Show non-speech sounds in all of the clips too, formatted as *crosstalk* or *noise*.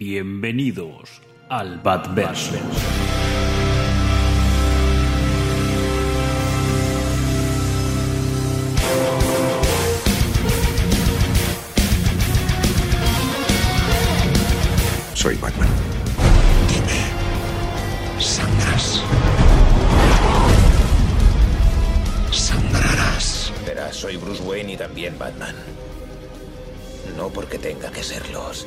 Bienvenidos al Batverse. Soy Batman. Dime, ¿sangras? Sangrarás. Verás, soy Bruce Wayne y también Batman. No porque tenga que serlos.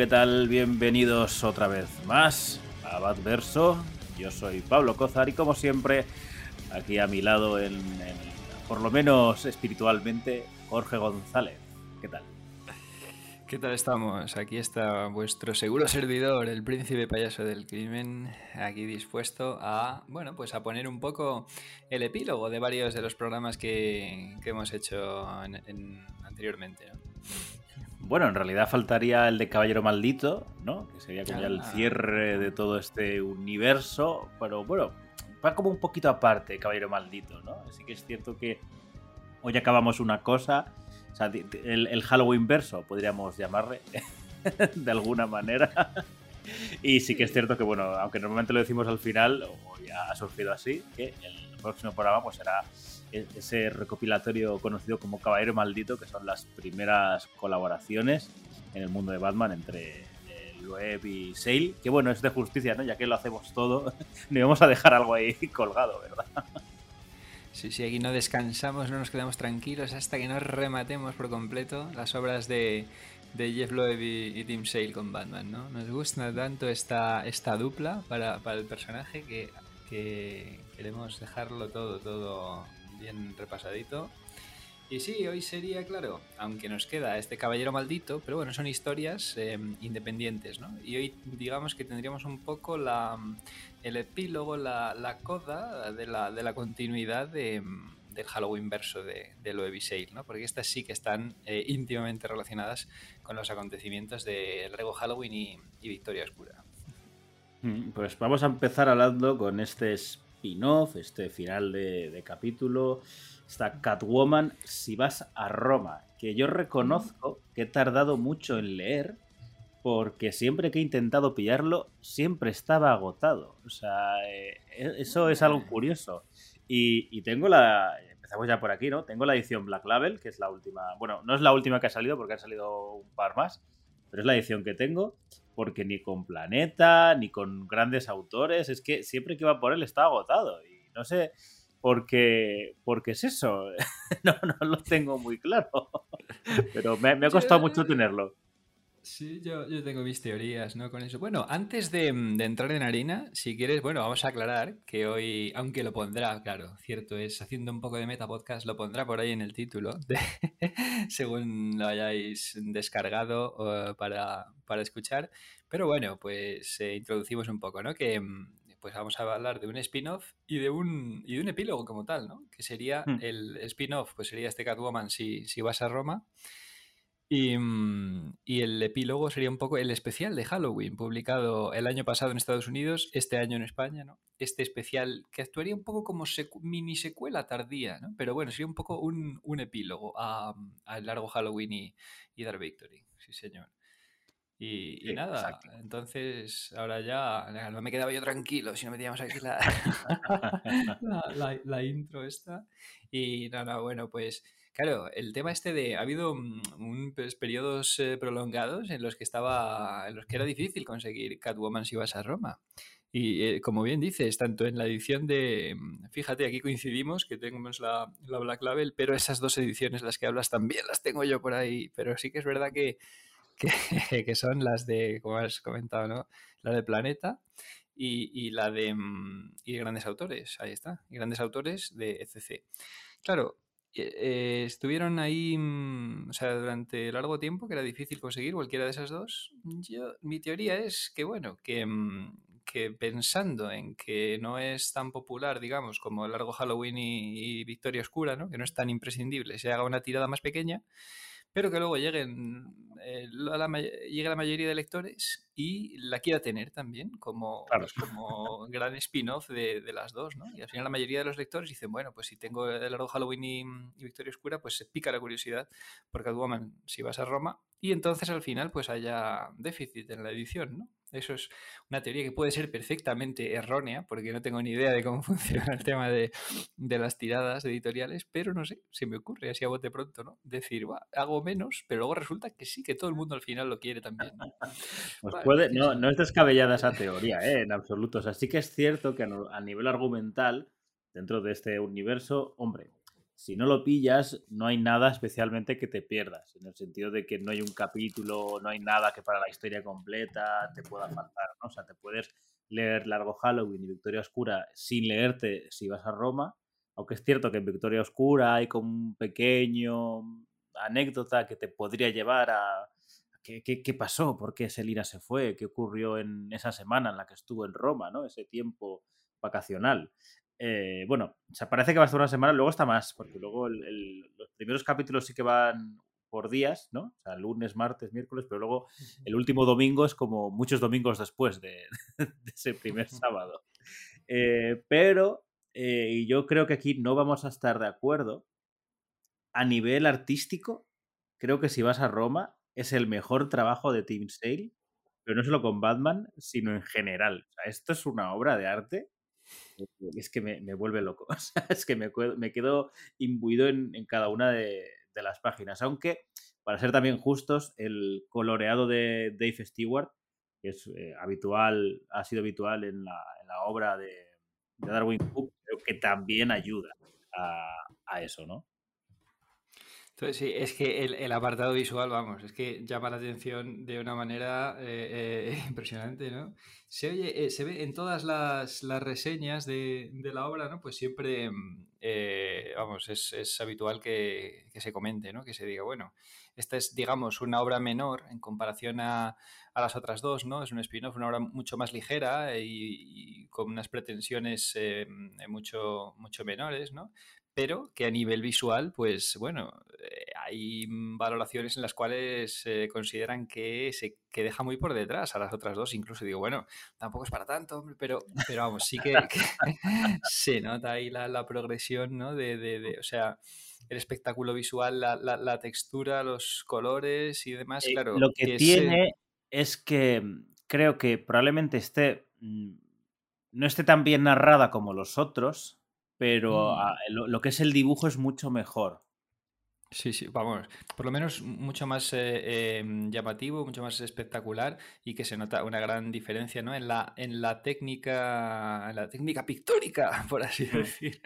¿qué tal? Bienvenidos otra vez más a Batverso. Yo soy Pablo Cozar y como siempre, aquí a mi lado, en, por lo menos espiritualmente, Jorge González. ¿Qué tal? ¿Qué tal estamos? Aquí está vuestro seguro servidor, el príncipe payaso del crimen, aquí dispuesto a, bueno, pues a poner un poco el epílogo de varios de los programas que, hemos hecho en- anteriormente. ¿no? Bueno, en realidad faltaría el de Caballero Maldito, ¿no? Que sería como ya el Ah. cierre de todo este universo. Pero bueno, va como un poquito aparte, Caballero Maldito, ¿no? Así que es cierto que hoy acabamos una cosa. O sea, el, el Halloween verso, podríamos llamarle, *laughs* de alguna manera. Y sí que es cierto que, bueno, aunque normalmente lo decimos al final, o ya ha surgido así, que el próximo programa pues será ese recopilatorio conocido como Caballero Maldito, que son las primeras colaboraciones en el mundo de Batman entre eh, Loeb y Sale, que bueno, es de justicia, ¿no? Ya que lo hacemos todo, *laughs* no íbamos a dejar algo ahí *laughs* colgado, ¿verdad? Sí, sí, aquí no descansamos, no nos quedamos tranquilos hasta que no rematemos por completo las obras de, Jeff Loeb y, Tim Sale con Batman, ¿no? Nos gusta tanto esta, esta dupla para, para el personaje que queremos dejarlo todo, todo bien repasadito. Y sí, hoy sería, claro, aunque nos queda este caballero maldito, pero bueno, son historias eh, independientes, ¿no? Y hoy digamos que tendríamos un poco la, el epílogo, la, la coda de la, de la continuidad de, del Halloween verso de, de Loeb y Sale, ¿no? Porque estas sí que están eh, íntimamente relacionadas con los acontecimientos del Rego Halloween y, y Victoria Oscura. Mm, Pues vamos a empezar hablando con este spin-off, este final de, capítulo, esta Catwoman, si vas a Roma, que yo reconozco que he tardado mucho en leer, porque siempre que he intentado pillarlo, siempre estaba agotado. O sea, eh, eso es algo curioso. Y, y tengo la... Empezamos ya por aquí, ¿no? Tengo la edición Black Label, que es la última... Bueno, no es la última que ha salido, porque han salido un par más, pero es la edición que tengo porque ni con Planeta, ni con grandes autores, es que siempre que iba por él está agotado. Y no sé por qué, por qué es eso. *laughs* no, no lo tengo muy claro. *laughs* Pero me, me ha costado mucho tenerlo. Sí, yo, yo tengo mis teorías, ¿no? Con eso. Bueno, antes de, de entrar en harina, si quieres, bueno, vamos a aclarar que hoy, aunque lo pondrá, claro, cierto es, haciendo un poco de meta podcast, lo pondrá por ahí en el título, *laughs* de- según lo hayáis descargado eh, para, para escuchar. Pero bueno, pues eh, introducimos un poco, ¿no? Que mm, pues vamos a hablar de un spin-off y de un, y de un epílogo como tal, ¿no? Que sería Hmm. el spin-off, pues sería este Catwoman si, si vas a Roma. Y, mm, y el epílogo sería un poco el especial de Halloween, publicado el año pasado en Estados Unidos, este año en España, ¿no? Este especial que actuaría un poco como secu- mini secuela tardía, ¿no? Pero bueno, sería un poco un, un epílogo a- al largo Halloween y, y Dark Victory, sí señor. Y, y Sí, nada, exacto. entonces ahora ya ya no me quedaba yo tranquilo si no metíamos aquí la, *laughs* *laughs* la, la- la intro esta. Y nada, bueno, pues claro, el tema este de ha habido mm, pues, periodos eh, prolongados en los que estaba, en los que era difícil conseguir Catwoman si vas a Roma. Y eh, como bien dices, tanto en la edición de, mm, fíjate, aquí coincidimos que tenemos la, la Black Label, pero esas dos ediciones las que hablas también las tengo yo por ahí. Pero sí que es verdad que, *laughs* que, son las de, como has comentado, ¿no? La de Planeta y, la de mm, y grandes autores, ahí está, y grandes autores de ECC. Claro, eh, estuvieron ahí, mm, o sea, durante largo tiempo que era difícil conseguir cualquiera de esas dos. Yo, mi teoría es que, bueno, que, mm, que pensando en que no es tan popular, digamos, como Largo Halloween y, y Victoria Oscura, ¿no? que no es tan imprescindible, se haga una tirada más pequeña, pero que luego lleguen, eh, la, llegue la mayoría de lectores y la quiera tener también como, pues, como gran spin-off de, de, las dos, ¿no? Y al final la mayoría de los lectores dicen, bueno, pues si tengo el largo Halloween y, y, Victoria Oscura, pues se pica la curiosidad por Catwoman si vas a Roma y entonces al final pues haya déficit en la edición, ¿no? Eso es una teoría que puede ser perfectamente errónea, porque no tengo ni idea de cómo *laughs* funciona el tema de, las tiradas editoriales, pero no sé, se me ocurre así a bote pronto, ¿no? Decir, va, hago menos, pero luego resulta que sí, que todo el mundo al final lo quiere también. *laughs* Pues puede, no, no es descabellada esa teoría, ¿eh? en absoluto. O sea, sí que es cierto que a nivel argumental, dentro de este universo, hombre, si no lo pillas, no hay nada especialmente que te pierdas, en el sentido de que no hay un capítulo, no hay nada que para la historia completa te pueda faltar, ¿no? O sea, te puedes leer Largo Halloween y Victoria Oscura sin leerte si vas a Roma, aunque es cierto que en Victoria Oscura hay como un pequeño anécdota que te podría llevar a qué, pasó, por qué Selina se fue, qué ocurrió en esa semana en la que estuvo en Roma, ¿no? Ese tiempo vacacional. Eh, bueno, o sea, parece que va a estar una semana, luego está más, porque luego el, los primeros capítulos sí que van por días, ¿no? O sea, lunes, martes, miércoles, pero luego el último domingo es como muchos domingos después de, *laughs* de ese primer *laughs* sábado. Eh, pero eh, yo creo que aquí no vamos a estar de acuerdo. A nivel artístico, creo que si vas a Roma es el mejor trabajo de Tim Sale, pero no solo con Batman, sino en general. O sea, esto es una obra de arte es que me, me vuelve loco. *laughs* O sea, es que me, me quedo imbuido en, en cada una de, de, las páginas. Aunque, para ser también justos, el coloreado de Dave Stewart, que es eh, habitual, ha sido habitual en la, en la obra de, Darwin Cook, creo que también ayuda a, a eso, ¿no? Entonces, sí, es que el, apartado visual, vamos, es que llama la atención de una manera eh, eh, *laughs* impresionante, ¿no? Eh, se ve en todas las, reseñas de, la obra, ¿no? Pues siempre, mm, vamos, es, habitual que, se comente, ¿no? Que se diga, bueno, esta es, digamos, una obra menor en comparación a, las otras dos, ¿no? Es un spin-off, una obra mucho más ligera y, y con unas pretensiones eh, mucho, mucho menores, ¿no? Pero que a nivel visual, pues bueno, eh, hay valoraciones en las cuales eh, consideran que se que deja muy por detrás a las otras dos. Incluso digo, bueno, tampoco es para tanto, hombre, pero, pero vamos, sí que, que *laughs* se nota ahí la, la progresión, ¿no? De, de, de, o sea, el espectáculo visual, la, la, la, textura, los colores y demás, eh, claro. Lo que, que tiene es, es que creo que probablemente esté mm, no esté tan bien narrada como los otros, pero mm. lo, lo, que es el dibujo es mucho mejor. Sí, sí, vamos, por lo menos mucho más eh, eh, llamativo, mucho más espectacular y que se nota una gran diferencia ¿no? en, la, en la técnica, en la técnica pictórica, *laughs* por así decir.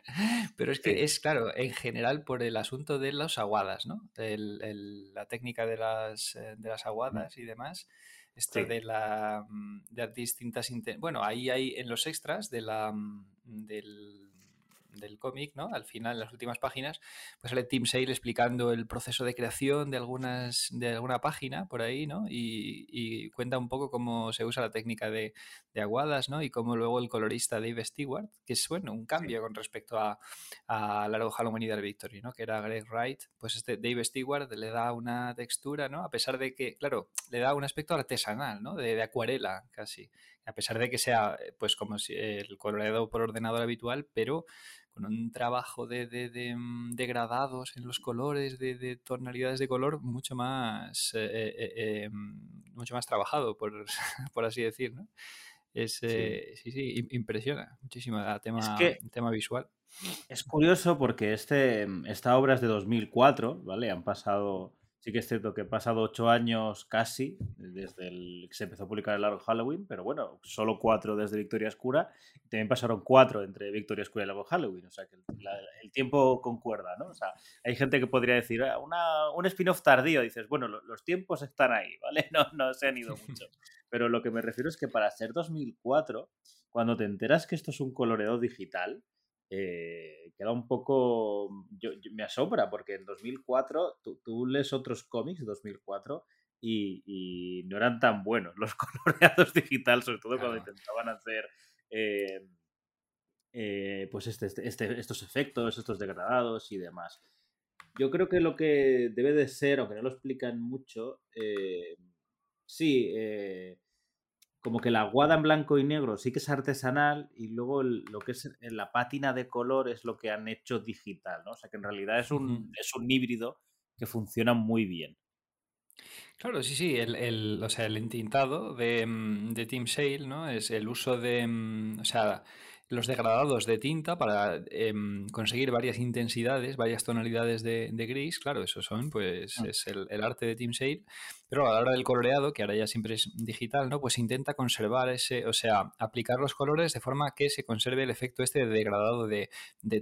Pero es que es claro, en general por el asunto de las aguadas, ¿no? El, el, la técnica de las, eh, de las aguadas y demás. Esto sí. de la de distintas bueno, ahí hay en los extras de la del del cómic, ¿no? Al final, en las últimas páginas, pues sale Tim Sale explicando el proceso de creación de algunas de alguna página por ahí, ¿no? Y, y cuenta un poco cómo se usa la técnica de, de, aguadas, ¿no? Y cómo luego el colorista Dave Stewart, que es, bueno, un cambio sí. con respecto a, a Largo Halloween y del Victory, ¿no? Que era Greg Wright, pues este Dave Stewart le da una textura, ¿no? A pesar de que, claro, le da un aspecto artesanal, ¿no? De, de acuarela, casi. A pesar de que sea, pues, como si el coloreado por ordenador habitual, pero con un trabajo de, de, de, de gradados en los colores, de, tonalidades de color mucho más, eh, eh, eh, mucho más trabajado, por, *laughs* por así decir, ¿no? Es, sí. sí, sí, impresiona muchísimo el tema, es que tema visual. Es curioso porque este, esta obra es de 2004, ¿vale? Han pasado Sí que es cierto que he pasado ocho años casi desde el que se empezó a publicar el largo Halloween, pero bueno, solo cuatro desde Victoria Oscura. Y también pasaron cuatro entre Victoria Oscura y largo Halloween, o sea que la, el tiempo concuerda, ¿no? O sea, hay gente que podría decir, ah, una, un spin-off tardío, dices, bueno, lo, los tiempos están ahí, *laughs* ¿vale? No, no se han ido mucho. *laughs* Pero lo que me refiero es que para ser 2004 cuando te enteras que esto es un coloreado digital, eh, queda un poco. Yo, me asombra, porque en 2004, tú, tú lees otros cómics de 2004 y, no eran tan buenos *laughs* los coloreados digitales, sobre todo cuando intentaban hacer. Eh, eh, pues este, este, este, estos efectos, estos degradados y demás. Yo creo que lo que debe de ser, aunque no lo explican mucho, sí, como que la aguada en blanco y negro sí que es artesanal y luego lo que es la pátina de color es lo que han hecho digital, ¿no? O sea que en realidad es un, es un híbrido que funciona muy bien. Claro, sí, sí, el, el, o sea, el entintado de, mm, de Team Sale, ¿no? Es el uso de, mm, o sea, los degradados de tinta para em, conseguir varias intensidades, varias tonalidades de, gris, claro, eso son, pues mm. es el, arte de Team Sale, pero a la hora del coloreado, que ahora ya siempre es digital, ¿no? Pues intenta conservar ese, o sea, aplicar los colores de forma que se conserve el efecto este de degradado de,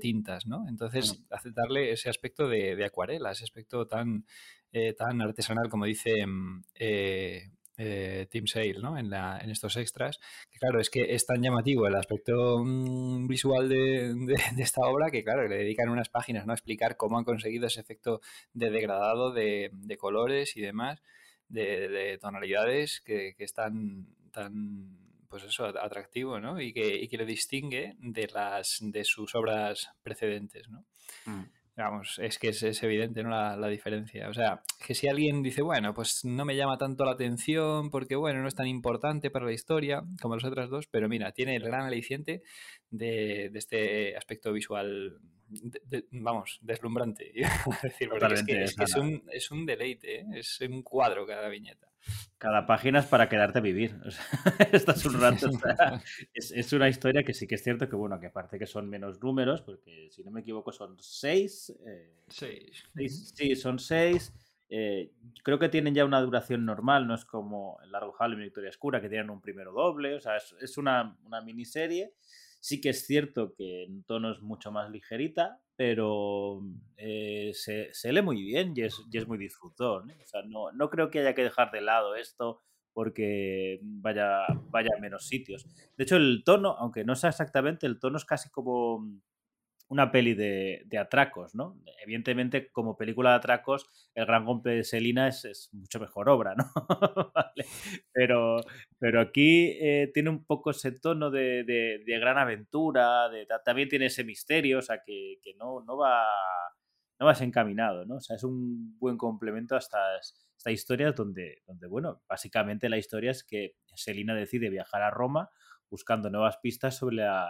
tintas, ¿no? Entonces, mm. darle ese aspecto de, acuarela, ese aspecto tan, eh, tan artesanal como dice... Em, eh, eh, Team Sale, ¿no? En, la, en, estos extras. Que claro, es que es tan llamativo el aspecto mm, visual de, *laughs* esta obra que, claro, le dedican unas páginas ¿no? a explicar cómo han conseguido ese efecto de degradado de, colores y demás, de, tonalidades que, que es tan, pues eso, atractivo, ¿no? Y que, y le distingue de las de sus obras precedentes, ¿no? Mm. Vamos, es que es, evidente ¿no? La, diferencia. O sea, que si alguien dice, bueno, pues no me llama tanto la atención porque, bueno, no es tan importante para la historia como las otras dos, pero mira, tiene el gran aliciente de, este aspecto visual, vamos, deslumbrante. *laughs* es, que, es, un, es un deleite, ¿eh? es un cuadro cada viñeta. Cada página es para quedarte a vivir. *laughs* estás un rato. *laughs* es, una historia que sí que es cierto que, bueno, que aparte que son menos números, porque si no me equivoco son seis. Eh, seis. Sí, son seis. Eh, creo que tienen ya una duración normal, no es como el Largo Halloween y Victoria Oscura, que tienen un primero doble. O sea, es, una, una miniserie. Sí que es cierto que en tono es mucho más ligerita, pero eh, se, lee muy bien y es, muy disfrutón. ¿eh? O sea, no, creo que haya que dejar de lado esto porque vaya, vaya a menos sitios. De hecho, el tono, aunque no sea exactamente, el tono es casi como una peli de, atracos, ¿no? Evidentemente, como película de atracos, El Gran Golpe de Selina es, mucho mejor obra, ¿no? *laughs* pero, pero aquí eh, tiene un poco ese tono de, gran aventura, también tiene ese misterio, o sea, que, no, no va no vas encaminado, ¿no? O sea, es un buen complemento a estas, esta historia donde, donde, bueno, básicamente la historia es que Selina decide viajar a Roma buscando nuevas pistas sobre la,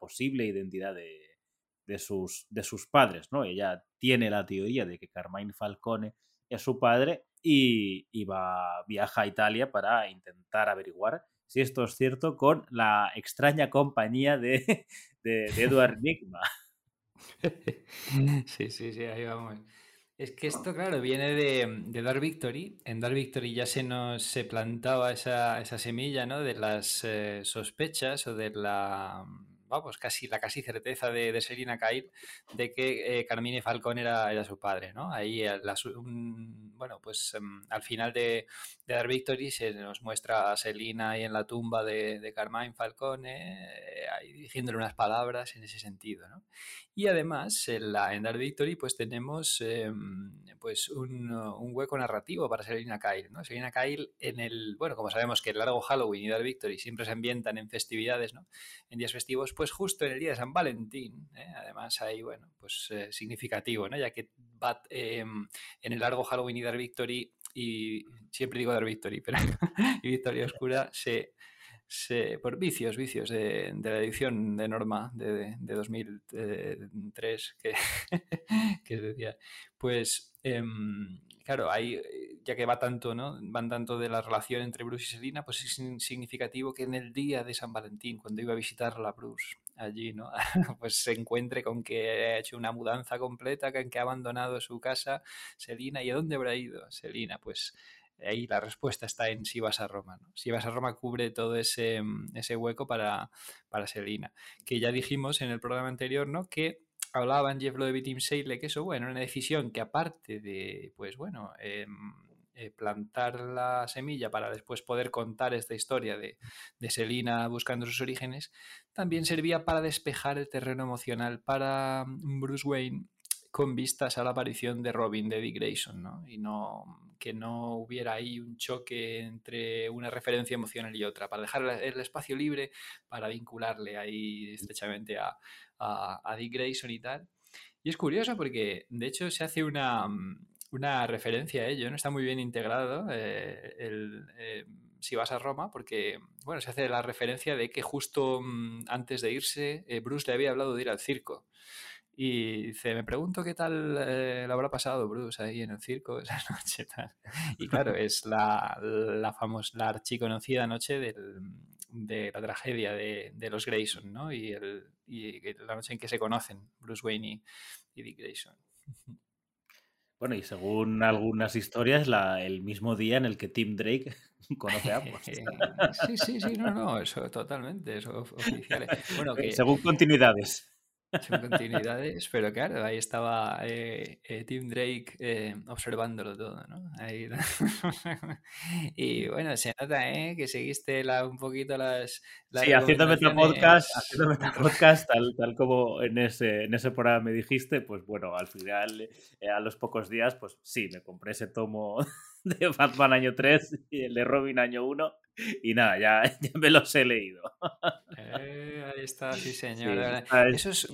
posible identidad de, sus, de sus padres. ¿no? Ella tiene la teoría de que Carmine Falcone es su padre y, va, viaja a Italia para intentar averiguar si esto es cierto con la extraña compañía de, *laughs* de, de Edward *laughs* Nigma. Sí, sí, sí, ahí vamos. Es que esto, claro, viene de, de Dark Victory. En Dark Victory ya se nos se plantaba esa, esa semilla, ¿no? De las eh, sospechas o de la vamos, casi la casi certeza de, de Selina Kyle de que eh, Carmine Falcón era, era, su padre, ¿no? Ahí, eh, bueno, pues em, al final de, de Dark Victory se nos muestra a Selina ahí en la tumba de, de Carmine Falcone, eh, ahí diciéndole unas palabras en ese sentido, ¿no? Y además, en, la, Dark Victory, pues tenemos em, pues un, hueco narrativo para Selina Kyle, ¿no? Selina Kyle en el, bueno, como sabemos que el largo Halloween y Dark Victory siempre se ambientan en festividades, ¿no? En días festivos, pues justo en el día de San Valentín, ¿eh? además ahí, bueno, pues eh, significativo, ¿no? Ya que en el largo Halloween y Dark Victory, y siempre digo Dark Victory, pero *laughs* y Victoria Oscura se por vicios, vicios de, la edición de norma de, 2003 que, *laughs* que decía, pues em, claro, ahí, ya que va tanto, ¿no? Van tanto de la relación entre Bruce y Selina, pues es significativo que en el día de San Valentín, cuando iba a visitar a Bruce allí, ¿no? *laughs* pues se encuentre con que ha hecho una mudanza completa, que ha abandonado su casa, Selina, ¿y a dónde habrá ido? Selina, pues ahí la respuesta está en si vas a Roma. ¿no? Si vas a Roma cubre todo ese, mm, ese hueco para, para Selina. Que ya dijimos en el programa anterior, ¿no? Que hablaban Jeff Loeb y Tim que eso, bueno, una decisión que aparte de, pues bueno, em, eh, plantar la semilla para después poder contar esta historia de, de Selina buscando sus orígenes, también servía para despejar el terreno emocional para mm, Bruce Wayne con vistas a la aparición de Robin de Dick Grayson, ¿no? Y no que no hubiera ahí un choque entre una referencia emocional y otra, para dejar el espacio libre para vincularle ahí estrechamente a, a, Dick Grayson y tal. Y es curioso porque, de hecho, se hace una, una referencia a ello, ¿no? Está muy bien integrado eh, el, eh, si vas a Roma, porque, bueno, se hace la referencia de que justo mm, antes de irse, eh, Bruce le había hablado de ir al circo. Y dice, me pregunto qué tal eh, lo habrá pasado Bruce ahí en el circo esa *laughs* noche. Tal. Y claro, es la, la famosa, la archiconocida noche del, de la tragedia de, de, los Grayson, ¿no? Y, el, y, la noche en que se conocen Bruce Wayne y, y Dick Grayson. *laughs* Bueno, y según algunas historias, la, el mismo día en el que Tim Drake *laughs* conoce a ambos. sí, sí, sí, no, no, eso totalmente, eso. Bueno, que, según continuidades. Son continuidades, pero claro, ahí estaba eh, eh, Tim Drake eh, observándolo todo, ¿no? Ahí... *laughs* y bueno, se nota ¿eh? que seguiste la, un poquito las... las sí, haciendo Metapodcast, haciendo Metapodcast tal, tal como en ese, en ese programa me dijiste, pues bueno, al final, a los pocos días, pues sí, me compré ese tomo *laughs* de Batman año 3 y el de Robin año 1 y nada, ya, *laughs* ya me los he leído. Eh, ahí está, sí *laughs* señor. Esos,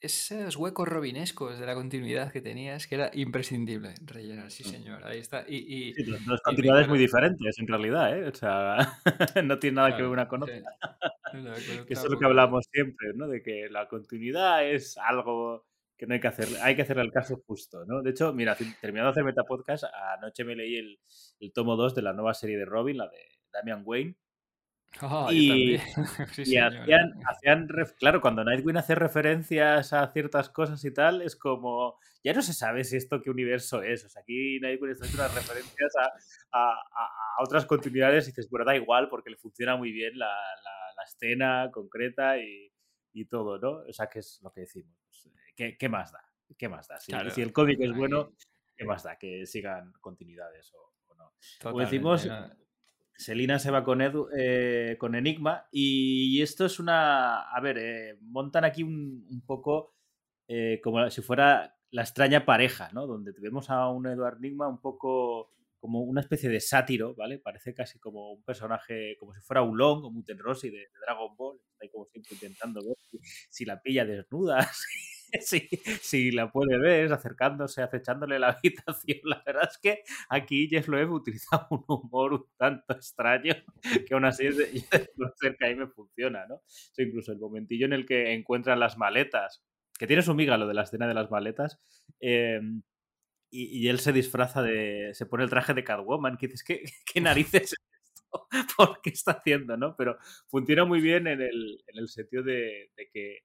esos huecos robinescos de la continuidad que tenías, que era imprescindible rellenar, sí señor, ahí está. Y, y dos continuidades muy diferentes en realidad, ¿eh? O sea, *laughs* no tiene nada que ver una con otra. que eso es lo que hablamos siempre, ¿no? De que la continuidad es algo que no hay que hacer, hay que hacerle el caso justo, ¿no? De hecho, mira, terminando de hacer Metapodcast, anoche me leí el, el tomo 2 de la nueva serie de Robin, la de Damian Wayne. Oh, y, *laughs* y hacían, hacían claro, cuando Nightwing hace referencias a ciertas cosas y tal, es como, ya no se sabe si esto qué universo es. O sea, aquí Nightwing está haciendo unas referencias a, a, a, otras continuidades y dices, bueno, da igual porque le funciona muy bien la, la, la escena concreta y, y, todo, ¿no? O sea, que es lo que decimos. Pues, ¿qué, más da? ¿Qué más da? Si, si el cómic es bueno, ¿qué más da? Que sigan continuidades o, no. Como decimos, Selina se va con, eh, con Enigma y esto es una... A ver, eh, montan aquí un, poco eh, como si fuera la extraña pareja, ¿no? Donde tenemos a un Edward Enigma un poco como una especie de sátiro, ¿vale? Parece casi como un personaje, como si fuera Ulong o Muten Rossi de, de, Dragon Ball. Está ahí como siempre intentando ver si, si la pilla desnuda, *laughs* si, *laughs* si, la puede ver, acercándose, acechándole la *laughs* habitación. La verdad es que aquí Jeff Loeb utiliza *laughs* un humor un tanto extraño que aún así de, cerca y me funciona, ¿no? Incluso el momentillo en el que encuentran las maletas, que tiene su miga lo de la escena de las maletas, eh, y, y, él se disfraza de. se pone el traje de Catwoman, que dices, ¿qué, qué narices es esto? ¿Por qué está haciendo, no? Pero funciona muy bien en el, en el sentido de, de que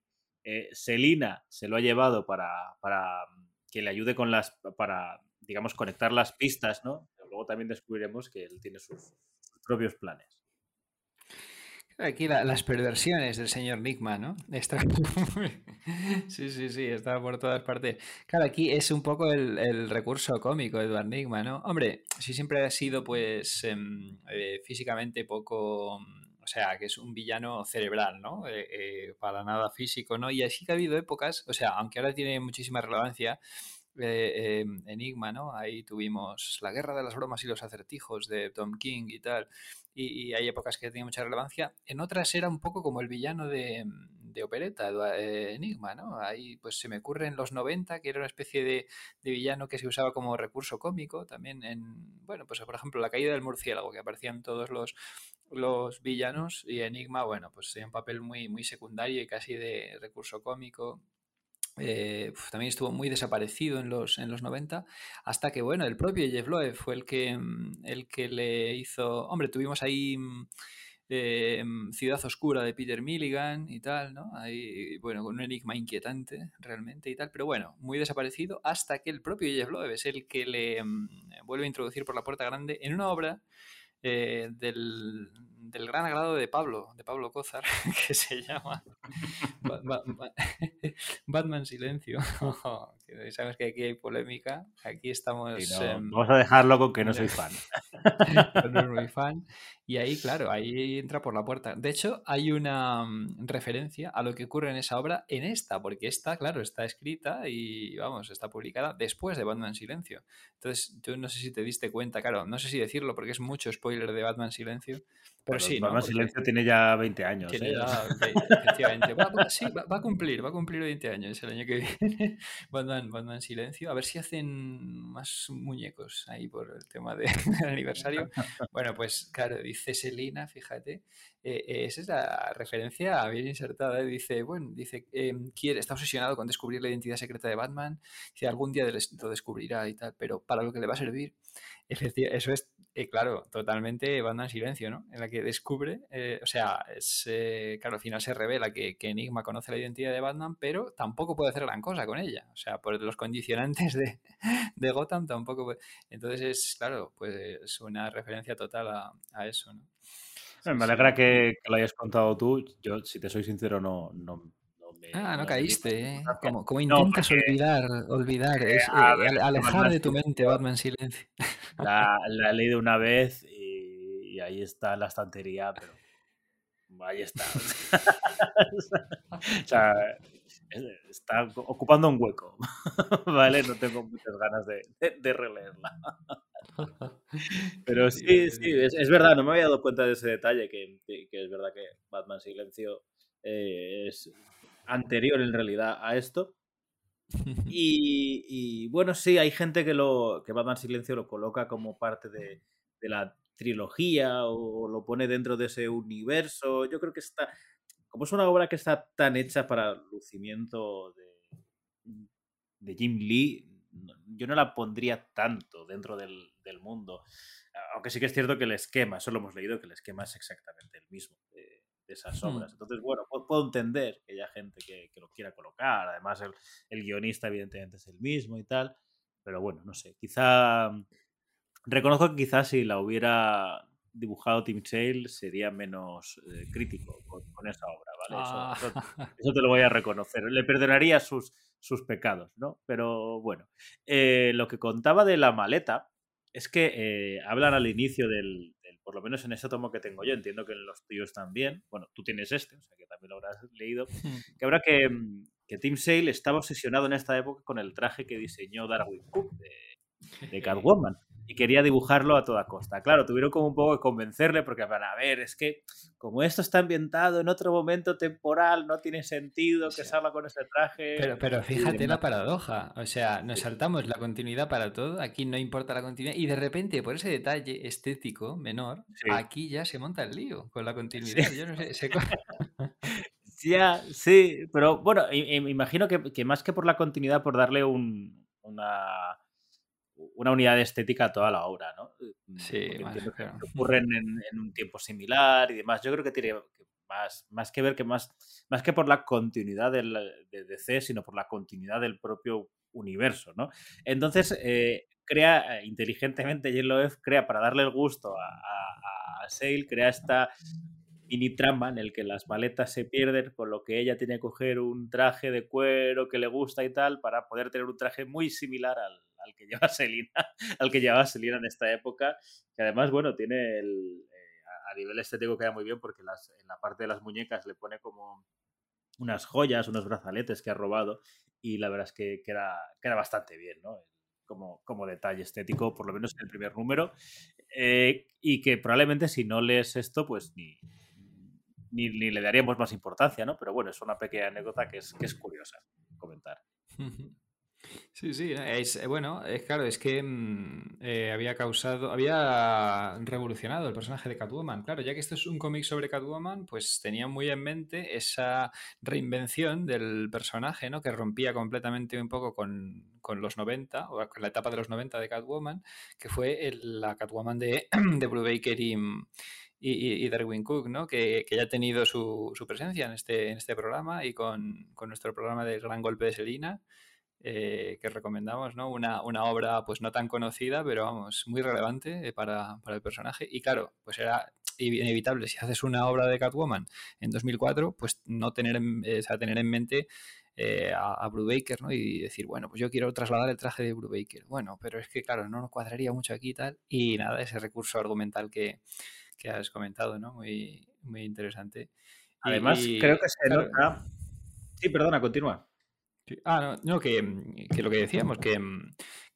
eh, Selina se lo ha llevado para, para, que le ayude con las. para, digamos, conectar las pistas, ¿no? Luego también descubriremos que él tiene sus, propios planes. Aquí la, las perversiones del señor Nigma, ¿no? *laughs* Sí, sí, sí, está por todas partes. Claro, aquí es un poco el, recurso cómico Edward Nigma, ¿no? Hombre, si siempre ha sido, pues, eh, eh, físicamente poco... O sea, que es un villano cerebral, ¿no? Eh, eh, para nada físico, ¿no? Y así que ha habido épocas, o sea, aunque ahora tiene muchísima relevancia, eh, eh, Enigma, ¿no? Ahí tuvimos la guerra de las bromas y los acertijos de Tom King y tal, y, hay épocas que tenía mucha relevancia. En otras era un poco como el villano de, de opereta, Enigma, ¿no? Ahí pues se me ocurre en los 90 que era una especie de, de, villano que se usaba como recurso cómico, también en, bueno, pues por ejemplo la caída del murciélago, que aparecían todos los, los villanos y Enigma, bueno, pues tenía un papel muy, muy secundario y casi de recurso cómico. Eh, también estuvo muy desaparecido en los, en los 90, hasta que, bueno, el propio Jeff Loeb fue el que, mm, el que le hizo... Hombre, tuvimos ahí mm, eh, mm, Ciudad Oscura de Peter Milligan y tal, ¿no? Ahí, bueno, con un enigma inquietante realmente y tal, pero bueno, muy desaparecido, hasta que el propio Jeff Loeb es el que le vuelve a introducir por la puerta grande en una obra eh, del del gran agrado de Pablo, de Pablo Cózar, *laughs* que se llama *laughs* *laughs* Batman Silencio. Sabes que aquí hay polémica, aquí estamos... Vamos a dejarlo con que no soy fan. *laughs* no soy *laughs* fan. Y ahí, claro, ahí entra por la puerta. De hecho, hay una mm, referencia a lo que ocurre en esa obra en esta, porque esta, claro, está escrita y, vamos, está publicada después de Batman Silencio. Entonces, yo no sé si te diste cuenta, claro, no sé si decirlo porque es mucho spoiler de Batman Silencio, pero sí. Batman Silencio tiene ya 20 años. Tiene ¿eh? ya, efectivamente. Va, sí, va, a cumplir, va a cumplir 20 años el año que viene. *laughs* Batman, Batman Silencio. A ver si hacen más muñecos ahí por el tema *laughs* del aniversario. Bueno, pues claro, dice Selina, fíjate, eh, eh, esa es la referencia bien insertada. Dice, bueno, dice, em, quiere, está obsesionado con descubrir la identidad secreta de Batman. Dice, algún día lo descubrirá y tal, pero para lo que le va a servir eso es, eh, claro, totalmente Batman Silencio, ¿no? En la que descubre, eh, o sea, es, eh, claro, al final se revela que, Enigma conoce la identidad de Batman, pero tampoco puede hacer gran cosa con ella. O sea, por los condicionantes de, de Gotham tampoco puede. Entonces es, claro, pues es una referencia total a, eso, ¿no? Me alegra que, lo hayas contado tú. Yo, si te soy sincero, no, no, Ah, no caíste, ¿eh? Como, intentas olvidar, olvidar, eh, alejar de tu mente Batman Silencio. La, he leído una vez y, ahí está en la estantería, pero ahí está. *laughs* o sea, *laughs* está ocupando un hueco, *laughs* ¿vale? No tengo muchas ganas de, releerla. Pero sí, sí, es, verdad, no me había dado cuenta de ese detalle, que, es verdad que Batman Silencio eh, es anterior en realidad a esto. *laughs* Y, bueno, sí, hay gente que lo que Batman Silencio lo coloca como parte de, la trilogía o lo pone dentro de ese universo. Yo creo que está, como es una obra que está tan hecha para el lucimiento de, de Jim Lee, yo no la pondría tanto dentro del, del, mundo. Aunque sí que es cierto que el esquema, eso lo hemos leído, que el esquema es exactamente el mismo de esas hmm. obras. Entonces, bueno, puedo, entender que haya gente que, lo quiera colocar. Además, el, el, guionista, evidentemente, es el mismo y tal. Pero bueno, no sé. Quizá. Reconozco que quizás si la hubiera dibujado Tim Sale sería menos eh, crítico con, esa obra, ¿vale? Ah. *laughs* Eso, te lo voy a reconocer. Le perdonaría sus, sus pecados, ¿no? Pero bueno. Eh, lo que contaba de la maleta es que eh, hablan al inicio del, por lo menos en ese tomo que tengo yo, entiendo que en los tuyos también, bueno, tú tienes este, o sea que también lo habrás leído, *laughs* que habrá que, mm, que Tim Sale estaba obsesionado en esta época con el traje que diseñó Darwin Cook de, de Catwoman y quería dibujarlo a toda costa. Claro, tuvieron como un poco que convencerle porque van a ver, es que como esto está ambientado en otro momento temporal, no tiene sentido que salga con ese traje. Pero, pero fíjate la paradoja, o sea, nos saltamos la continuidad para todo, aquí no importa la continuidad y de repente por ese detalle estético menor, aquí ya se monta el lío con la continuidad. Yo no sé, *laughs* Ya, sí, pero bueno, me imagino que, que, más que por la continuidad, por darle un, una una unidad estética a toda la obra, ¿no? Mm, sí, que *laughs* ocurren en, un tiempo similar y demás. Yo creo que tiene más, más que ver que más, más que por la continuidad del, de DC, sino por la continuidad del propio universo, ¿no? Entonces, eh, crea eh, inteligentemente, Yellow crea para darle el gusto a, a, a Sale, crea esta mini trama en el que las maletas se pierden, con lo que ella tiene que coger un traje de cuero que le gusta y tal, para poder tener un traje muy similar al, al que lleva *laughs* Selina, al que llevaba Selina en esta época, que además, bueno, tiene el, eh, a nivel estético queda muy bien porque en la parte de las muñecas le pone como unas joyas, unos brazaletes que ha robado y la verdad es que queda, queda bastante bien, ¿no? Como, como detalle estético, por lo menos en el primer número, eh, y que probablemente si no lees esto, pues ni, ni, ni, le daríamos más importancia, ¿no? Pero bueno, es una pequeña anécdota que es, que es curiosa comentar. *laughs* Sí, sí, es, eh, bueno, es claro, es que mm, eh, había causado, había revolucionado el personaje de Catwoman. Claro, ya que esto es un cómic sobre Catwoman, pues tenía muy en mente esa reinvención del personaje, ¿no? Que rompía completamente un poco con, los 90, o con la etapa de los 90 de Catwoman, que fue la Catwoman de, *clears throat* de Brubaker y, y, Darwin Cook, ¿no? Que, ya ha tenido su, su, presencia en este, en este programa y con, con nuestro programa del Gran Golpe de Selina. Eh, que recomendamos, ¿no? Una, obra pues no tan conocida, pero vamos, muy relevante eh, para, el personaje. Y claro, pues era inevitable si haces una obra de Catwoman en 2004, pues no tener en, eh, tener en mente a, a Brubaker, ¿no? Y decir, bueno, pues yo quiero trasladar el traje de Brubaker. Bueno, pero es que, claro, no nos cuadraría mucho aquí y tal. Y nada, ese recurso argumental que, que has comentado, ¿no? Muy, muy interesante. Además, creo que se nota... Sí, perdona, continúa. Ah, no, que, lo que decíamos, que,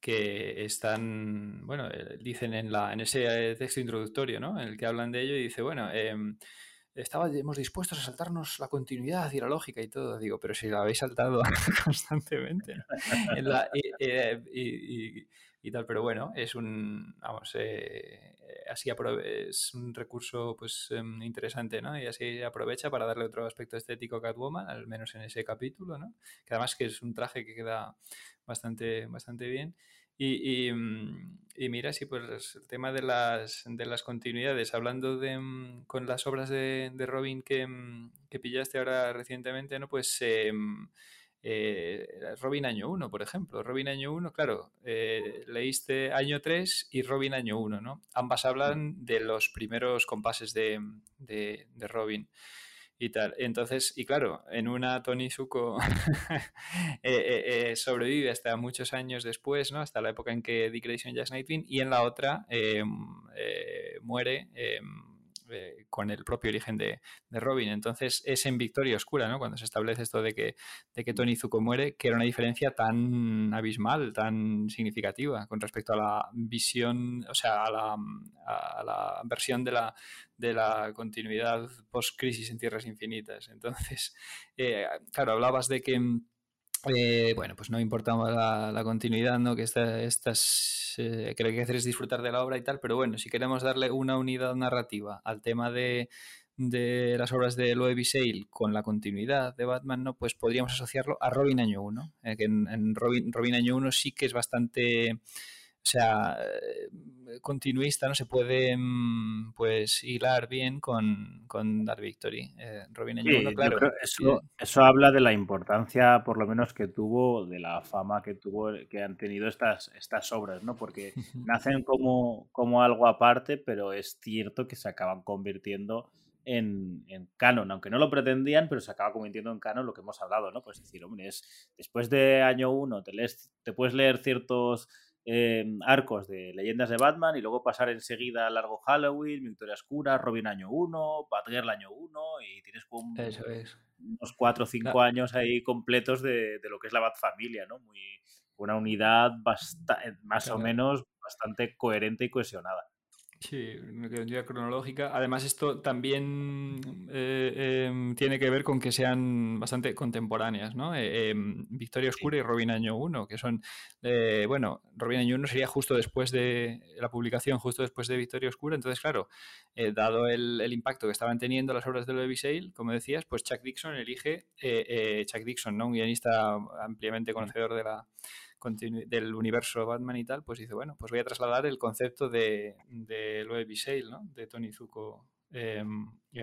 que están, bueno, eh, dicen en, la, en ese texto introductorio, ¿no? En el que hablan de ello y dice, bueno, eh, estábamos dispuestos a saltarnos la continuidad y la lógica y todo. Digo, pero si la habéis saltado *laughs* constantemente. y, tal, pero bueno, es un, vamos, eh, así es un recurso pues em, interesante, ¿no? Y así aprovecha para darle otro aspecto estético a Catwoman, al menos en ese capítulo, ¿no? Que además que es un traje que queda bastante, bastante bien. Y, mm, y, mira, sí, pues el tema de las, de las continuidades, hablando de, mm, con las obras de, de Robin que, que, pillaste ahora recientemente, ¿no? Pues eh, eh, Robin año 1, por ejemplo. Robin año 1, claro, eh, leíste año 3 y Robin año 1, ¿no? Ambas hablan de los primeros compases de, de, de Robin y tal. Entonces, y claro, en una Tony Zuko *laughs* eh, eh, eh, sobrevive hasta muchos años después, ¿no? Hasta la época en que Dick Grayson ya es Nightwing, y en la otra em, muere em, eh, con el propio origen de, Robin. Entonces es en Victoria Oscura, ¿no? Cuando se establece esto de que, de que Tony Zuko muere, que era una diferencia tan abismal, tan significativa con respecto a la visión, o sea, a la, versión de la, de la continuidad post-crisis en Tierras Infinitas. Entonces, eh, claro, hablabas de que eh, bueno, pues no importaba la, continuidad, ¿no? Que estas, eh, que lo que hacer es disfrutar de la obra y tal, pero bueno, si queremos darle una unidad narrativa al tema de, de las obras de Loewy Sale con la continuidad de Batman, ¿no? Pues podríamos asociarlo a Robin Año 1, eh, que en, en Robin, Robin, Año 1 sí que es bastante o sea, eh, continuista, ¿no? Se puede, mm, pues, hilar bien con, con Dark Victory. Eh, Robin claro. Eso, eso, habla de la importancia, por lo menos, que tuvo, de la fama que tuvo, que han tenido estas, estas obras, ¿no? Porque *laughs* nacen como, como algo aparte, pero es cierto que se acaban convirtiendo en, en, canon, aunque no lo pretendían, pero se acaba convirtiendo en canon lo que hemos hablado, ¿no? Pues decir, hombre, es, después de año uno te, lees, te puedes leer ciertos Em, arcos de leyendas de Batman y luego pasar enseguida a Largo Halloween, Victoria Oscura, Robin año 1, Batgirl año 1 y tienes como unos 4 o 5 años ahí completos de, de, lo que es la Bat Familia, ¿no? Muy, una unidad más o menos bastante coherente y cohesionada. Sí, una cantidad cronológica. Además, esto también eh, em, tiene que ver con que sean bastante contemporáneas, ¿no? Eh, em, Victoria Oscura y Robin Año 1, que son, eh, bueno, Robin Año 1 sería justo después de la publicación, justo después de Victoria Oscura. Entonces, claro, dado el, impacto que estaban teniendo las obras de Levi Sale, como decías, pues Chuck Dixon elige, Chuck Dixon, ¿no? Un guionista ampliamente conocedor de la del universo Batman y tal, pues dice, bueno, pues voy a trasladar el concepto de, de Loeb ¿no? De Tony Zuko eh,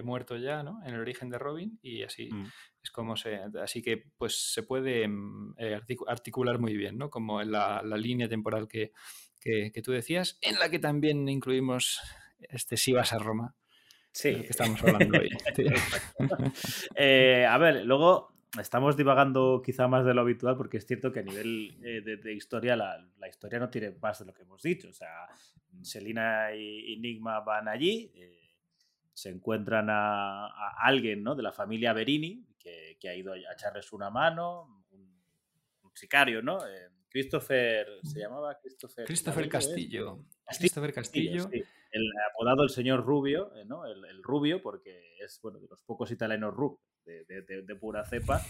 muerto ya, ¿no? En el origen de Robin y así mm. es como se... Así que pues se puede em, eh, articular muy bien, ¿no? Como en la, línea temporal que, que, tú decías, en la que también incluimos este Si vas a Roma. Sí. Que estamos hablando hoy. *laughs* Eh, a ver, luego estamos divagando quizá más de lo habitual porque es cierto que a nivel eh, de, historia la, historia no tiene más de lo que hemos dicho. O sea, Selina y Enigma van allí, eh, se encuentran a, alguien ¿no? de la familia Berini que, ha ido a echarles una mano, un, sicario, ¿no? Eh, Christopher, ¿se llamaba Christopher? Christopher Castillo. Christopher Castillo. El apodado el señor Rubio, ¿no? El, el, Rubio, porque es bueno de los pocos italianos rubios de, pura cepa.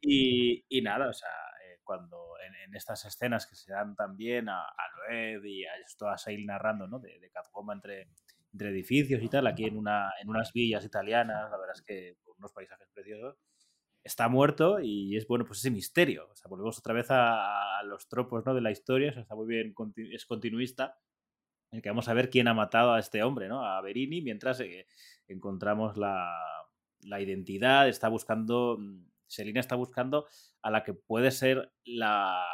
Y, nada, o sea, eh, cuando en, estas escenas que se dan también a, a Loed y a esto a Sail narrando, ¿no? De, de entre, entre edificios y tal, aquí en, una, en unas villas italianas, la verdad es que unos paisajes preciosos, está muerto y es bueno, pues ese misterio. O sea, volvemos otra vez a, los tropos ¿no? de la historia, está muy bien, es continuista, en el que vamos a ver quién ha matado a este hombre, ¿no? A Berini, mientras eh, encontramos la, la identidad, está buscando, mm, Selina está buscando a la que puede ser la,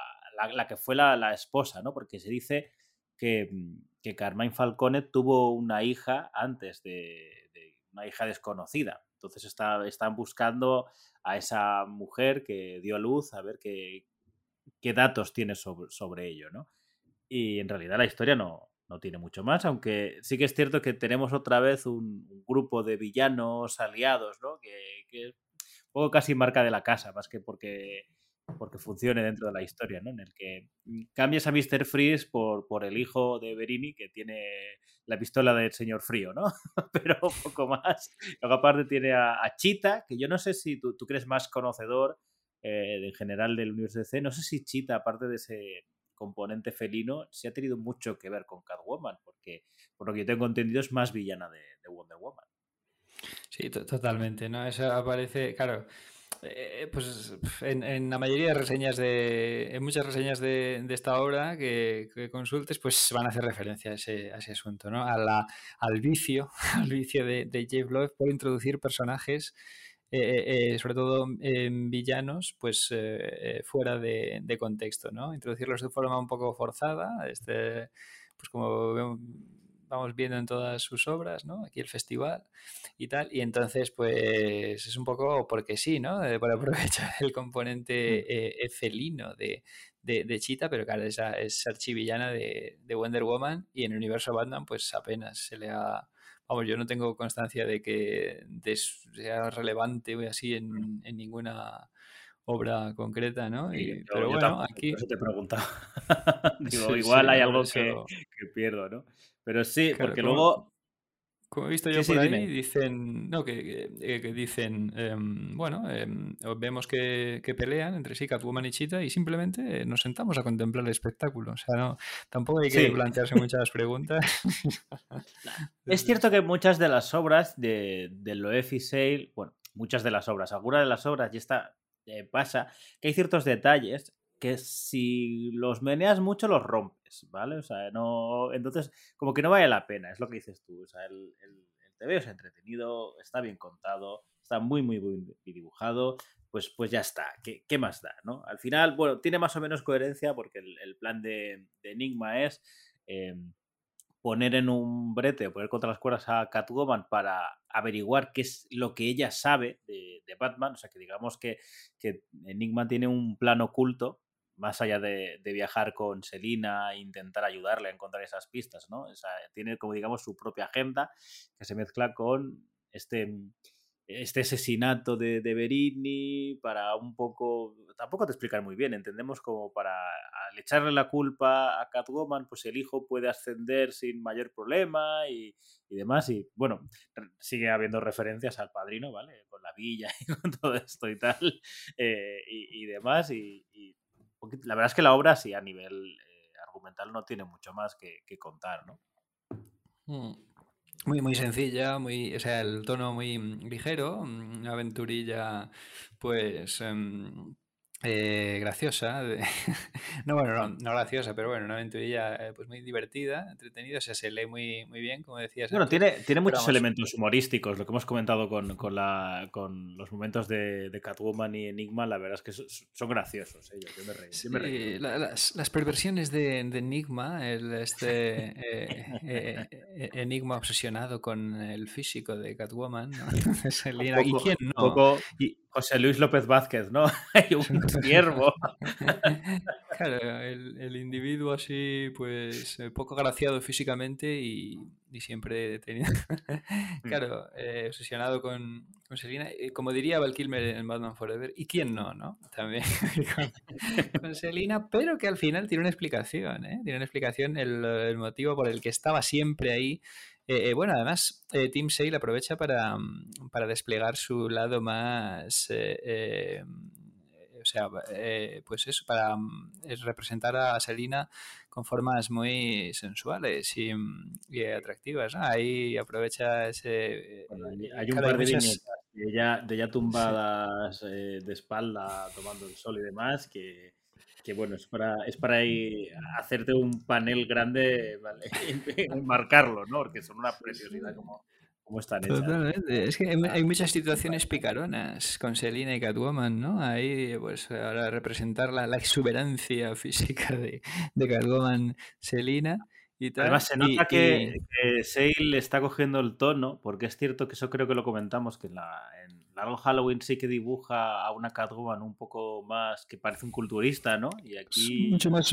la, que fue la, esposa, ¿no? Porque se dice que, mm, que Carmine Falcone tuvo una hija antes de, de una hija desconocida. Entonces está, están buscando a esa mujer que dio a luz a ver qué, qué datos tiene sobre, sobre ello, ¿no? Y en realidad la historia no, no tiene mucho más, aunque sí que es cierto que tenemos otra vez un, grupo de villanos aliados, ¿no? Que, que, un poco casi marca de la casa, más que porque, porque funcione dentro de la historia, ¿no? En el que cambias a Mr. Freeze por, por el hijo de Berini, que tiene la pistola del señor frío, ¿no? *laughs* Pero poco más. Luego aparte tiene a, a Chita, que yo no sé si tú, tú crees más conocedor eh, en general del universo DC, no sé si Chita, aparte de ese componente felino sí ha tenido mucho que ver con Catwoman, porque por lo que yo tengo entendido es más villana de, de Wonder Woman. Sí, totalmente, ¿no? Eso aparece, claro, eh, pues en, en, la mayoría de reseñas de, en muchas reseñas de, de esta obra que, consultes, pues van a hacer referencia a ese, a ese asunto, ¿no? A la, al vicio, *laughs* al vicio de, de Jeff Loeb por introducir personajes eh, eh, sobre todo en villanos, pues eh, fuera de, de, contexto, ¿no? Introducirlos de forma un poco forzada, este, pues como vamos viendo en todas sus obras, ¿no? Aquí el festival y tal, y entonces pues es un poco porque sí, ¿no? Para *laughs* aprovechar el componente eh, felino de, de, de, Cheetah, pero claro, esa es archivillana de, de Wonder Woman y en el universo Batman pues apenas se le ha vamos, yo no tengo constancia de que de sea relevante o así en, en, ninguna obra concreta, ¿no? Y, yo, pero yo bueno, tampoco, aquí... Por eso te preguntaba. *laughs* *laughs* Digo, sí, igual sí, hay algo eso... que, que, pierdo, ¿no? Pero sí, claro, porque luego... Como he visto yo sí, por ahí, dime. dicen, no, que, que, que dicen, eh, bueno, eh, vemos que, que, pelean entre sí Catwoman y Cheetah y simplemente nos sentamos a contemplar el espectáculo. O sea, no, tampoco hay que plantearse muchas preguntas. *laughs* es cierto que muchas de las obras de, de Loef y Sale, bueno, muchas de las obras, algunas de las obras ya está, eh, pasa que hay ciertos detalles que si los meneas mucho los rompes, ¿vale? O sea, no. Entonces, como que no vale la pena, es lo que dices tú. O sea, el, el, TV es entretenido, está bien contado, está muy, muy, muy dibujado. Pues, pues ya está, ¿Qué, ¿Qué, más da? ¿no? Al final, bueno, tiene más o menos coherencia porque el, el plan de, de, Enigma es eh, poner en un brete o poner contra las cuerdas a Catwoman para averiguar qué es lo que ella sabe de, de Batman. O sea, que digamos que, que Enigma tiene un plan oculto más allá de, de, viajar con Selina e intentar ayudarle a encontrar esas pistas, ¿no? O tiene como digamos su propia agenda que se mezcla con este, este asesinato de, de Berini para un poco, tampoco te explicar muy bien, entendemos como para al echarle la culpa a Catwoman, pues el hijo puede ascender sin mayor problema y, y demás, y bueno, sigue habiendo referencias al padrino, ¿vale? Con la villa *laughs* y con todo esto y tal, eh, y, y, demás, y la verdad es que la obra sí a nivel eh, argumental no tiene mucho más que, contar, ¿no? Mm. Muy, muy sencilla, muy, o sea, el tono muy ligero, una aventurilla, pues, um, eh, graciosa. *laughs* no, bueno, no, no, graciosa, pero bueno, una aventurilla eh, pues muy divertida, entretenida, o sea, se lee muy, muy bien, como decías. Bueno, antes, tiene, tiene muchos vamos, elementos humorísticos, lo que hemos comentado con, con, la, con los momentos de, de, Catwoman y Enigma, la verdad es que son, son graciosos. ¿eh? Yo, me reí, sí, me reí. La, las, las, perversiones de, de Enigma, el, este eh, eh, Enigma obsesionado con el físico de Catwoman, ¿no? *laughs* *laughs* ¿y quién no? Poco, y, José Luis López Vázquez, ¿no? *laughs* Hay un *laughs* ciervo. *laughs* claro, el, el, individuo así, pues, eh, poco graciado físicamente y, y siempre tenido. claro, eh, obsesionado con, con Selina. Como diría Val Kilmer en Batman Forever, ¿y quién no, no? También con, con, Selina, pero que al final tiene una explicación, ¿eh? Tiene una explicación el, el motivo por el que estaba siempre ahí eh, eh, bueno, además, eh, Team Sale aprovecha para, mm, para, desplegar su lado más. Eh, eh, o sea, pues eso, para mm, representar a Selina con formas muy sensuales y, mm, y atractivas. ¿no? Ahí aprovecha ese. Bueno, hay un par de muchas... de ella, de ella tumbadas sí. de espalda tomando el sol y demás que que bueno, es para, es para ir, hacerte un panel grande, ¿vale? *laughs* marcarlo, ¿no? Porque son una preciosidad como, como están hechas. Totalmente. Es que hay muchas situaciones picaronas con Selina y Catwoman, ¿no? Ahí, pues, ahora representar la, la exuberancia *laughs* física de, de Catwoman Selina y tal. Además, se y- nota que, y- que Sale está cogiendo el tono, porque es cierto que eso creo que lo comentamos, que en, la, en Largo Halloween sí que dibuja a una Catwoman un poco más, que parece un culturista, ¿no? Y aquí mucho más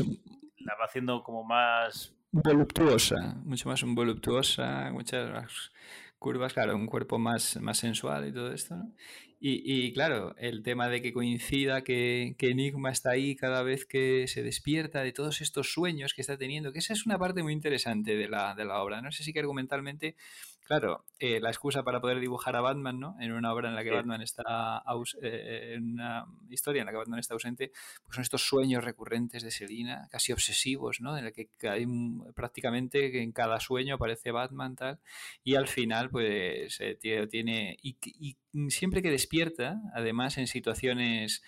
la va haciendo como más... voluptuosa, mucho más voluptuosa, muchas más curvas, claro, un cuerpo más, más sensual y todo esto, ¿no? Y, y, claro, el tema de que coincida que, que, Enigma está ahí cada vez que se despierta de todos estos sueños que está teniendo, que esa es una parte muy interesante de la, de la obra. No sé si que argumentalmente, claro, eh, la excusa para poder dibujar a Batman, ¿no? En una obra en la que Batman está, aus eh, en una historia en la que Batman está ausente, pues son estos sueños recurrentes de Selina, casi obsesivos, ¿no? En el que hay prácticamente en cada sueño aparece Batman, tal, y al final, pues, eh, tiene, y, y siempre que despierta, además en situaciones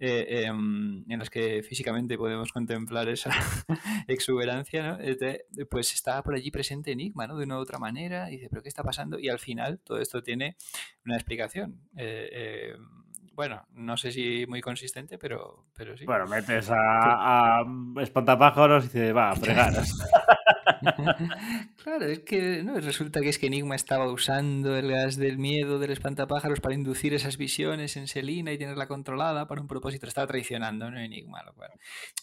eh, eh, en las que físicamente podemos contemplar esa *laughs* exuberancia, ¿no? Este, pues está por allí presente Enigma, ¿no? De una u otra manera, y dice, ¿pero qué está pasando? Y al final todo esto tiene una explicación. Eh, bueno, no sé si muy consistente, pero, pero sí. Bueno, metes a, a espantapájaros y dices, va, a fregar. *laughs* *laughs* claro, es que no, resulta que es que Enigma estaba usando el gas del miedo del espantapájaros para inducir esas visiones en Selina y tenerla controlada para un propósito. Estaba traicionando, ¿no? Enigma, lo cual.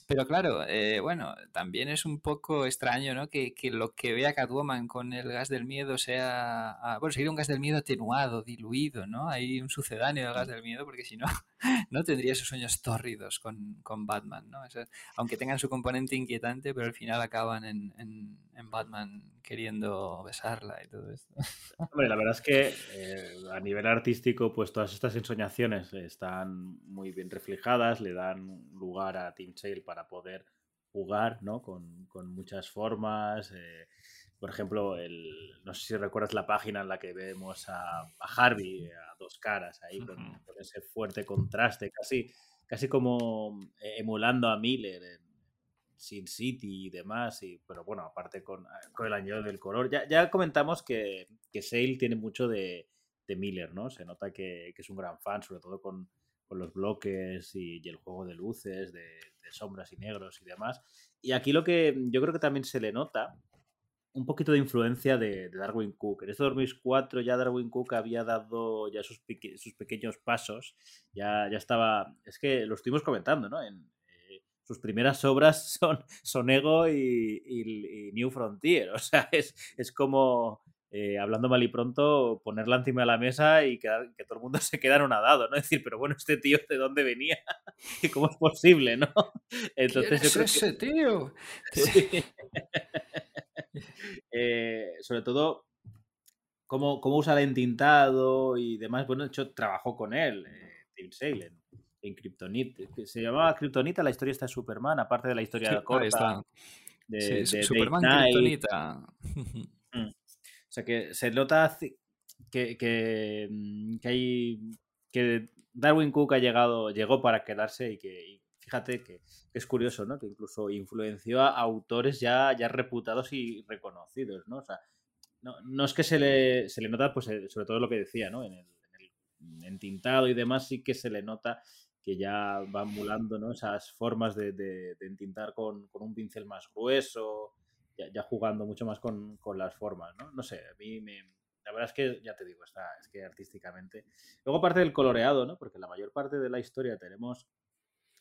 Pero claro, eh, bueno, también es un poco extraño, ¿no? Que, que, lo que vea Catwoman con el gas del miedo sea. Ah, bueno, sería un gas del miedo atenuado, diluido, ¿no? Hay un sucedáneo del gas del miedo, porque si no, *laughs* no tendría esos sueños tórridos con, con Batman, ¿no? Aunque tengan su componente inquietante, pero al final acaban en, en, Batman queriendo besarla y todo esto. *laughs* Hombre, la verdad es que eh, a nivel artístico, pues todas estas ensoñaciones están muy bien reflejadas, le dan lugar a Tim Sale para poder jugar, ¿no? Con, con muchas formas. Eh, por ejemplo, el, no sé si recuerdas la página en la que vemos a, a Harvey a dos caras ahí, uh -huh. con, con, ese fuerte contraste, casi, casi como emulando a Miller en Sin City y demás, pero bueno, aparte con, con el añadido del color. Ya, ya comentamos que, que Sale tiene mucho de, de, Miller, ¿no? Se nota que, que, es un gran fan, sobre todo con, con los bloques y, el juego de luces, de, sombras y negros y demás. Y aquí lo que yo creo que también se le nota un poquito de influencia de, Darwin Cook. En este 2004 ya Darwin Cook había dado ya sus, sus pequeños pasos, ya, ya estaba, es que lo estuvimos comentando, ¿no? Sus primeras obras *laughs* son, son Ego y, y, y, New Frontier, o sea, es, es como, eh, hablando mal y pronto, ponerla encima de la mesa y que, que todo el mundo *laughs* se queda anonadado, ¿no? Es decir, pero bueno, este tío, ¿de dónde venía? *laughs* ¿Y cómo es posible, no? Entonces, ¿Quién es yo creo ese que... tío? Sí. eh, sobre todo, cómo, cómo usa el entintado y demás. Bueno, de hecho, trabajó con él, eh, Tim Sale, en, Kryptonite. Se llamaba Kryptonita, la historia está de Superman, aparte de la historia sí, corta. De, sí, de Superman Kryptonita. mm. O sea, que se nota que, que, que hay. que Darwin Cook ha llegado, llegó para quedarse y que. Y fíjate que, que, es curioso, ¿no? Que incluso influenció a autores ya, ya reputados y reconocidos, ¿no? O sea, no, no es que se le, se le nota, pues, sobre todo lo que decía, ¿no? En el, en el entintado y demás, sí que se le nota que ya va emulando, ¿no? Esas formas de, de, de entintar con, con, un pincel más grueso, ya, ya jugando mucho más con, con, las formas, ¿no? No sé, a mí me... La verdad es que, ya te digo, está, es que artísticamente... Luego aparte del coloreado, ¿no? Porque la mayor parte de la historia tenemos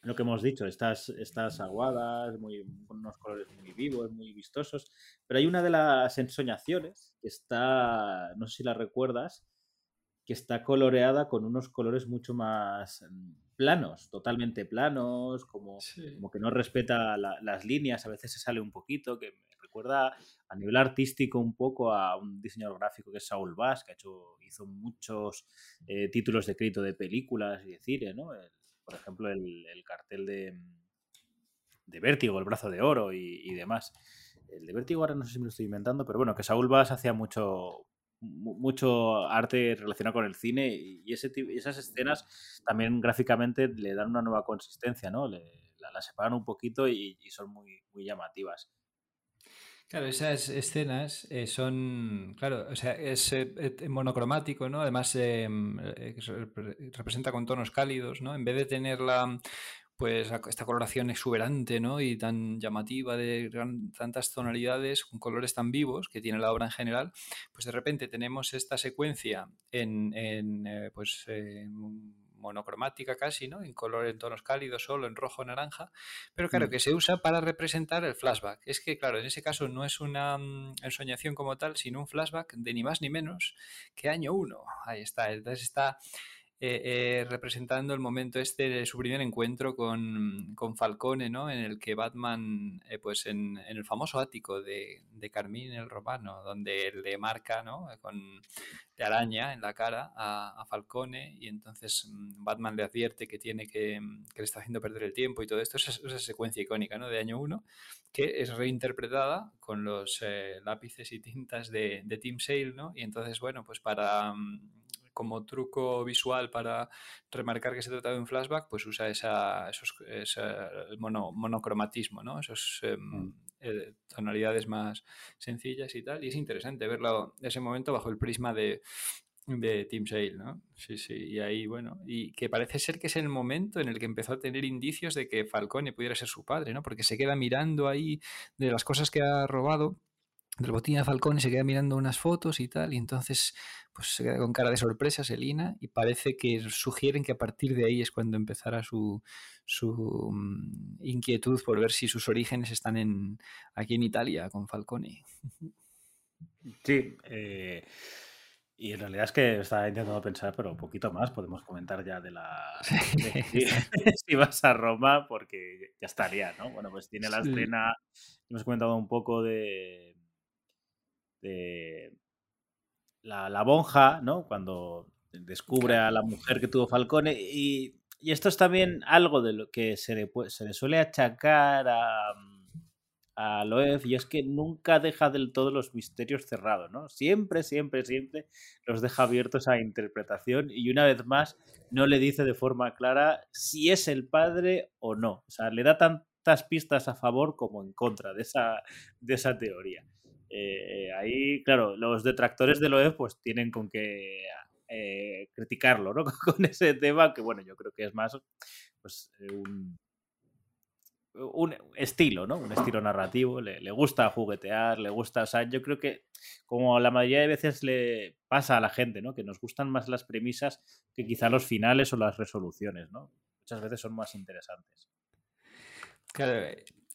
lo que hemos dicho, estas, estas aguadas, muy, con unos colores muy vivos, muy vistosos, pero hay una de las ensoñaciones que está, no sé si la recuerdas, que está coloreada con unos colores mucho más planos, totalmente planos, como, sí. como que no respeta la, las líneas, a veces se sale un poquito, que me recuerda a nivel artístico un poco a un diseñador gráfico que es Saul Bass, que ha hecho, hizo muchos eh, títulos de crédito de películas y de cine, ¿no? El, por ejemplo, el, el cartel de, de, Vértigo, el brazo de oro y, y, demás. El de Vértigo ahora no sé si me lo estoy inventando, pero bueno, que Saúl Bass hacía mucho, mucho arte relacionado con el cine y ese, esas escenas también gráficamente le dan una nueva consistencia, ¿no? Le, la, separan un poquito y, son muy, llamativas. Claro, esas escenas eh, son, claro, o sea, es eh, monocromático, ¿no? Además, eh, representa con tonos cálidos, ¿no? En vez de tener la, pues esta coloración exuberante ¿no? y tan llamativa de tantas tonalidades con colores tan vivos que tiene la obra en general, pues de repente tenemos esta secuencia en, eh, pues, eh, monocromática casi, ¿no? En color, en tonos cálidos, solo en rojo, naranja, pero claro, mm. que se usa para representar el flashback. Es que, claro, en ese caso no es una mm, ensoñación como tal, sino un flashback de ni más ni menos que año 1. Ahí está. Entonces está eh, eh, representando el momento este de su primer encuentro con, con Falcone, ¿no? En el que Batman, eh, pues en, el famoso ático de, de Carmín el Romano, donde le marca, ¿no? Con de araña en la cara a, Falcone y entonces mm, Batman le advierte que tiene que, mm, que, le está haciendo perder el tiempo y todo esto. Esa, esa secuencia icónica, ¿no? De año 1, que es reinterpretada con los lápices y tintas de, de Tim Sale, ¿no? Y entonces, bueno, pues para mm, como truco visual para remarcar que se trata de un flashback, pues usa esa, esos, monocromatismo, ¿no? Esos em, mm. eh, tonalidades más sencillas y tal. Y es interesante verlo ese momento bajo el prisma de, de Tim Sale, ¿no? Sí, sí, y ahí, bueno, y que parece ser que es el momento en el que empezó a tener indicios de que Falcone pudiera ser su padre, ¿no? Porque se queda mirando ahí de las cosas que ha robado de Falcón y se queda mirando unas fotos y tal, y entonces pues se queda con cara de sorpresa Selina y parece que sugieren que a partir de ahí es cuando empezará su, su mm, inquietud por ver si sus orígenes están en, aquí en Italia con Falcone. Sí, eh, y en realidad es que estaba intentando pensar, pero un poquito más podemos comentar ya de la... *laughs* si, vas a Roma, porque ya estaría, ¿no? Bueno, pues tiene la escena, hemos comentado un poco de de la, la monja, ¿no? Cuando descubre a la mujer que tuvo Falcone. Y, esto es también algo de lo que se le, se le suele achacar a, a Loeb, y es que nunca deja del todo los misterios cerrados, ¿no? Siempre, siempre, siempre los deja abiertos a interpretación y una vez más no le dice de forma clara si es el padre o no. O sea, le da tantas pistas a favor como en contra de esa, de esa teoría. Eh, ahí, claro, los detractores de Loeb pues tienen con que eh, criticarlo, ¿no? *laughs* con ese tema que, bueno, yo creo que es más pues, eh, un, estilo, ¿no? Un estilo narrativo, le, le, gusta juguetear, le gusta, o sea, yo creo que como la mayoría de veces le pasa a la gente, ¿no? Que nos gustan más las premisas que quizá los finales o las resoluciones, ¿no? Muchas veces son más interesantes. Claro,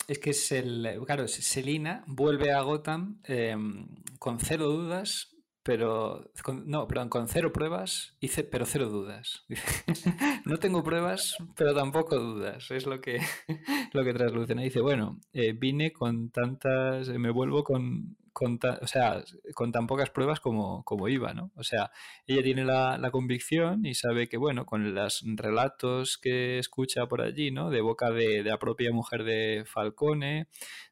es que es el. Claro, Selina vuelve a Gotham em, con cero dudas, pero. no, perdón, con cero pruebas, hice, pero cero dudas. *laughs* no tengo pruebas, pero tampoco dudas. Es lo que, *laughs* lo que trasluce. Dice, bueno, eh, vine con tantas. Me vuelvo con con, o sea, con tan pocas pruebas como, como iba, ¿no? O sea, ella tiene la, la, convicción y sabe que, bueno, con los relatos que escucha por allí, ¿no? De boca de, de la propia mujer de Falcone,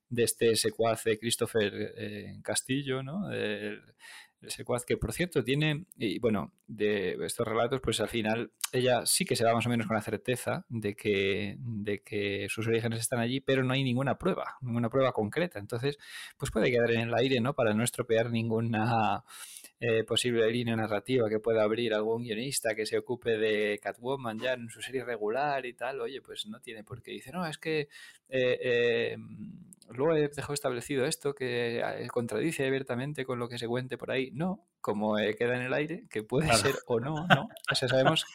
de este secuaz de Christopher eh, Castillo, ¿no? Secuaz que, por cierto, tiene, y bueno, de estos relatos, pues al final ella sí que se va más o menos con la certeza de que, de que sus orígenes están allí, pero no hay ninguna prueba, ninguna prueba concreta. Entonces, pues puede quedar en el aire, ¿no? Para no estropear ninguna eh, posible línea narrativa que pueda abrir algún guionista que se ocupe de Catwoman ya en su serie regular y tal. Oye, pues no tiene por qué. Dice, no, es que... Eh, eh, luego he dejado establecido esto que eh, contradice abiertamente con lo que se cuente por ahí. No, como eh, queda en el aire, que puede ser o no, ¿no? O sea, sabemos,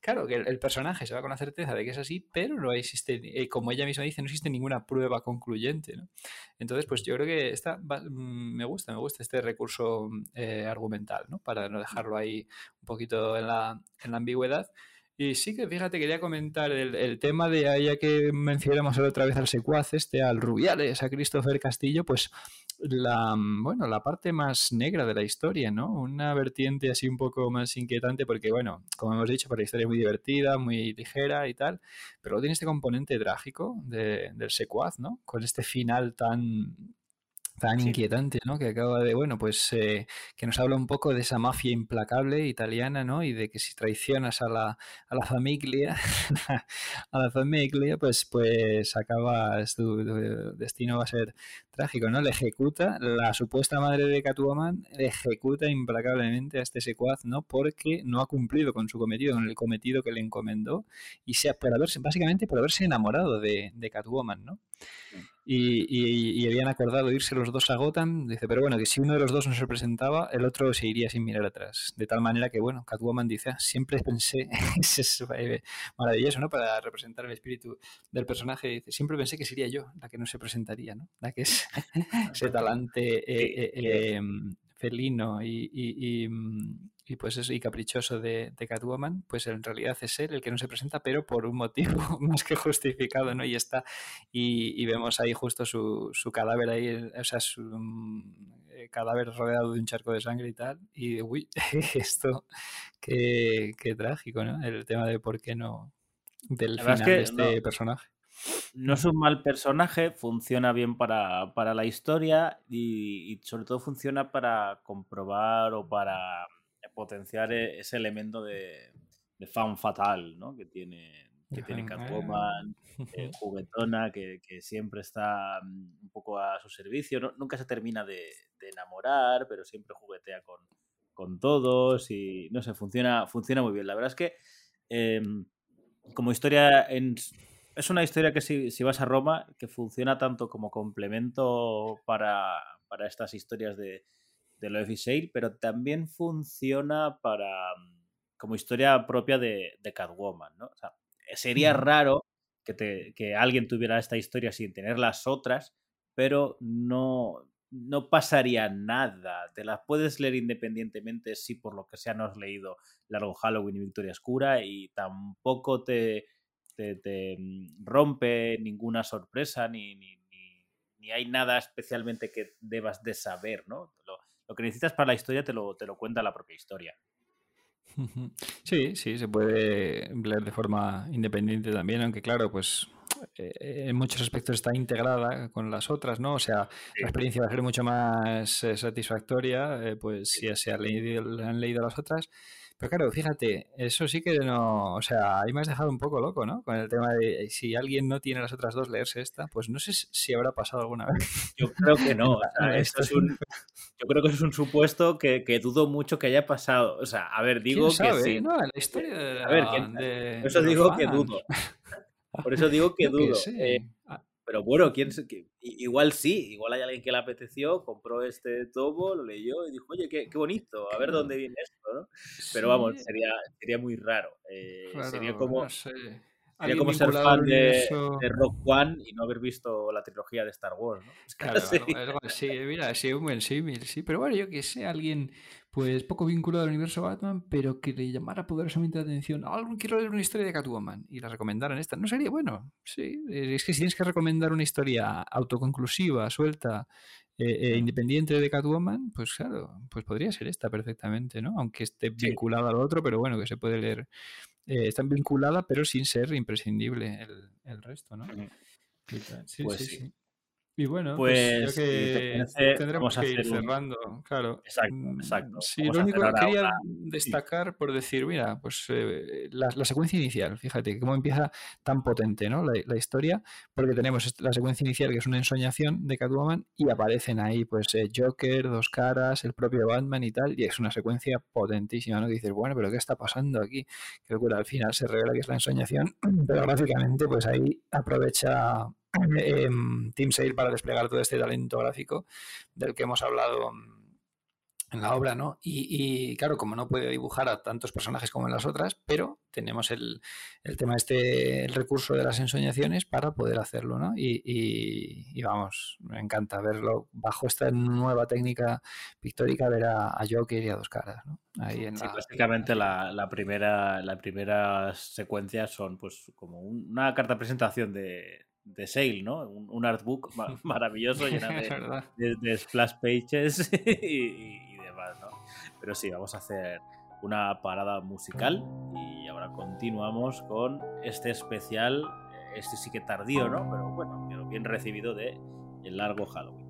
claro, que el, personaje se va con la certeza de que es así, pero no existe, eh, como ella misma dice, no existe ninguna prueba concluyente, ¿no? Entonces, pues yo creo que esta mm, me gusta, me gusta este recurso argumental, ¿no? Para no dejarlo ahí un poquito en la, en la ambigüedad. Y sí que, fíjate, quería comentar el, tema de, ya que mencionamos otra vez al secuaz este, al Rubiales, a Christopher Castillo, pues la, bueno, la parte más negra de la historia, ¿no? Una vertiente así un poco más inquietante porque, bueno, como hemos dicho, para la historia es muy divertida, muy ligera y tal, pero tiene este componente trágico del secuaz, ¿no? Con este final tan tan Sí. inquietante, ¿no? Que acaba de, bueno, pues eh, que nos habla un poco de esa mafia implacable italiana, ¿no? Y de que si traicionas a la, a la familia, *laughs* a la familia, pues, pues acabas, tu, tu destino va a ser trágico, ¿no? Le ejecuta, la supuesta madre de Catwoman le ejecuta implacablemente a este secuaz, ¿no? Porque no ha cumplido con su cometido, con el cometido que le encomendó, y sea por haberse, básicamente por haberse enamorado de, de Catwoman, ¿no? Y, y- y habían acordado irse los dos a Gotham. Dice, pero bueno, que si uno de los dos no se presentaba, el otro se iría sin mirar atrás. De tal manera que, bueno, Catwoman dice, "Ah, siempre pensé, *laughs* es eh, maravilloso, ¿no? Para representar el espíritu del personaje, dice, siempre pensé que sería yo la que no se presentaría, ¿no? La que es *laughs* ese talante eh, eh, eh, felino y, y- y, pues eso, y caprichoso de, de Catwoman, pues en realidad es él el que no se presenta, pero por un motivo *laughs* más que justificado, ¿no? Y está, y, y vemos ahí justo su, su cadáver ahí, o sea, su eh, cadáver rodeado de un charco de sangre y tal, y uy, *laughs* esto, qué, qué trágico, ¿no? El tema de por qué no, del La final es de que este no- personaje. No es un mal personaje, funciona bien para, para la historia y, y sobre todo funciona para comprobar o para potenciar e- ese elemento de, de fan fatal ¿no? que tiene, que tiene. Catwoman, eh, *laughs* juguetona, que, que siempre está mm, un poco a su servicio. no- nunca se termina de, de enamorar, pero siempre juguetea con, con todos y no sé, funciona, funciona muy bien. La verdad es que em, como historia en, es una historia que si, si vas a Roma, que funciona tanto como complemento para, para estas historias de, de y Sale, pero también funciona para mm, como historia propia de, de Catwoman, ¿no? O sea, sería raro que, te- que alguien tuviera esta historia sin tener las otras, pero no, no pasaría nada. Te las puedes leer independientemente si por lo que sea no has leído Largo Halloween y Victoria Oscura y tampoco te, te, te, mm, rompe ninguna sorpresa ni, ni, ni- ni hay nada especialmente que debas de saber, ¿no? Lo, lo que necesitas para la historia te lo, te lo cuenta la propia historia. Sí, sí, se puede leer de forma independiente también, aunque claro, pues eh, en muchos aspectos está integrada con las otras, ¿no? O sea, Sí. la experiencia va a ser mucho más eh, satisfactoria, eh, pues si ya se leído, han leído las otras. Pero claro, fíjate, eso sí que no, o sea, ahí me has dejado un poco loco, ¿no? Con el tema de eh, si alguien no tiene las otras dos, leerse esta, pues no sé si- habrá pasado alguna vez. Yo creo que no. o sea, *laughs* esto es un, yo creo que eso es un supuesto que, que dudo mucho que haya pasado. O sea, a ver, digo ¿Quién sabe? que sí. No, la historia de, A ver, ¿quién- de- Por eso de digo que dudo. Por eso digo que *laughs* dudo. sé. Eh, pero bueno, quién se- que- igual sí, igual hay alguien que le apeteció, compró este tomo, lo leyó y dijo, oye, qué, qué bonito, a ver dónde viene esto, ¿no? Pero vamos, sí, sería, sería muy raro. eh, sería como, no sé. sería como ser fan de, de Rock One y no haber visto la trilogía de Star Wars, ¿no? Es *laughs* Claro, algo, algo así, mira, sí, un buen símil, sí. Pero bueno, yo que sé, alguien pues poco vinculado al universo Batman, pero que le llamara poderosamente la atención. Algo quiero leer una historia de Catwoman y la recomendaran esta. ¿No sería bueno? Sí, eh, es que si tienes que recomendar una historia autoconclusiva, suelta, eh, eh, Mm. independiente de Catwoman, pues claro, pues podría ser esta perfectamente, ¿no? Aunque esté Sí. vinculada al otro, pero bueno, que se puede leer. eh, está vinculada, pero sin ser imprescindible el, el resto, ¿no? Sí, Pues sí. sí. Y bueno, pues, Pues, te que parece, tendremos que ir un- cerrando, claro. Exacto, Mm, exacto. Sí, Vamos lo único que quería destacar por decir, mira, pues eh, la, la secuencia inicial, fíjate, cómo empieza tan potente, ¿no? La, la historia, porque tenemos la secuencia inicial que es una ensoñación de Catwoman y aparecen ahí, pues, eh, Joker, Dos Caras, el propio Batman y tal, y es una secuencia potentísima, ¿no? Que dices, bueno, pero ¿qué está pasando aquí? Qué locura, al final se revela que es la ensoñación, *clears throat* pero gráficamente, pues ahí aprovecha eh, Team Sale para desplegar todo este talento gráfico del que hemos hablado mm, en la obra, ¿no? Y, y, claro, como no puede dibujar a tantos personajes como en las otras, pero tenemos el, el tema este, el recurso de las ensoñaciones para poder hacerlo, ¿no? Y, y, y vamos, me encanta verlo bajo esta nueva técnica pictórica, ver a, a Joker y a dos caras, ¿no? Ahí en Sí, la, básicamente la, la primera la primera secuencia son pues como un- una carta presentación de, de Sale, ¿no? Un, un artbook ma- *laughs* maravilloso *laughs* lleno de, de- de splash pages *laughs* y, y demás, ¿no? Pero sí, vamos a hacer una parada musical y ahora continuamos con este especial, eh, este sí que tardío, ¿no? Pero bueno, pero bien recibido de El Largo Halloween.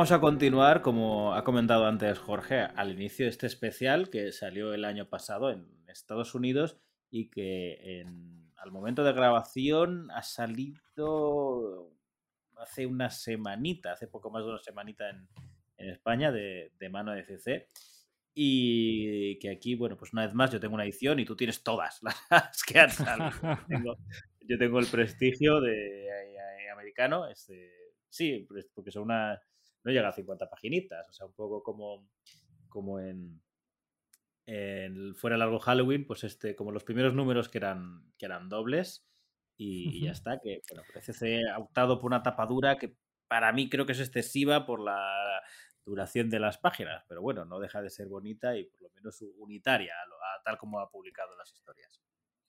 Vamos a continuar, como ha comentado antes Jorge, al inicio de este especial que salió el año pasado en Estados Unidos y que al momento de grabación ha salido hace una semanita, hace poco más de una semanita en, España de, mano de CC. Y que aquí, bueno, pues una vez más yo tengo una edición y tú tienes todas *laughs* las que han salido. yo tengo el prestigio de, americano, este, sí, porque son una, no llega a 50 paginitas, o sea, un poco como, como en, en Fuera Largo Halloween, pues este, como los primeros números que eran, que eran dobles y, ya está, que bueno, CC ha optado por una tapadura que para mí creo que es excesiva por la duración de las páginas, pero bueno, no deja de ser bonita y por lo menos unitaria, tal como ha publicado las historias.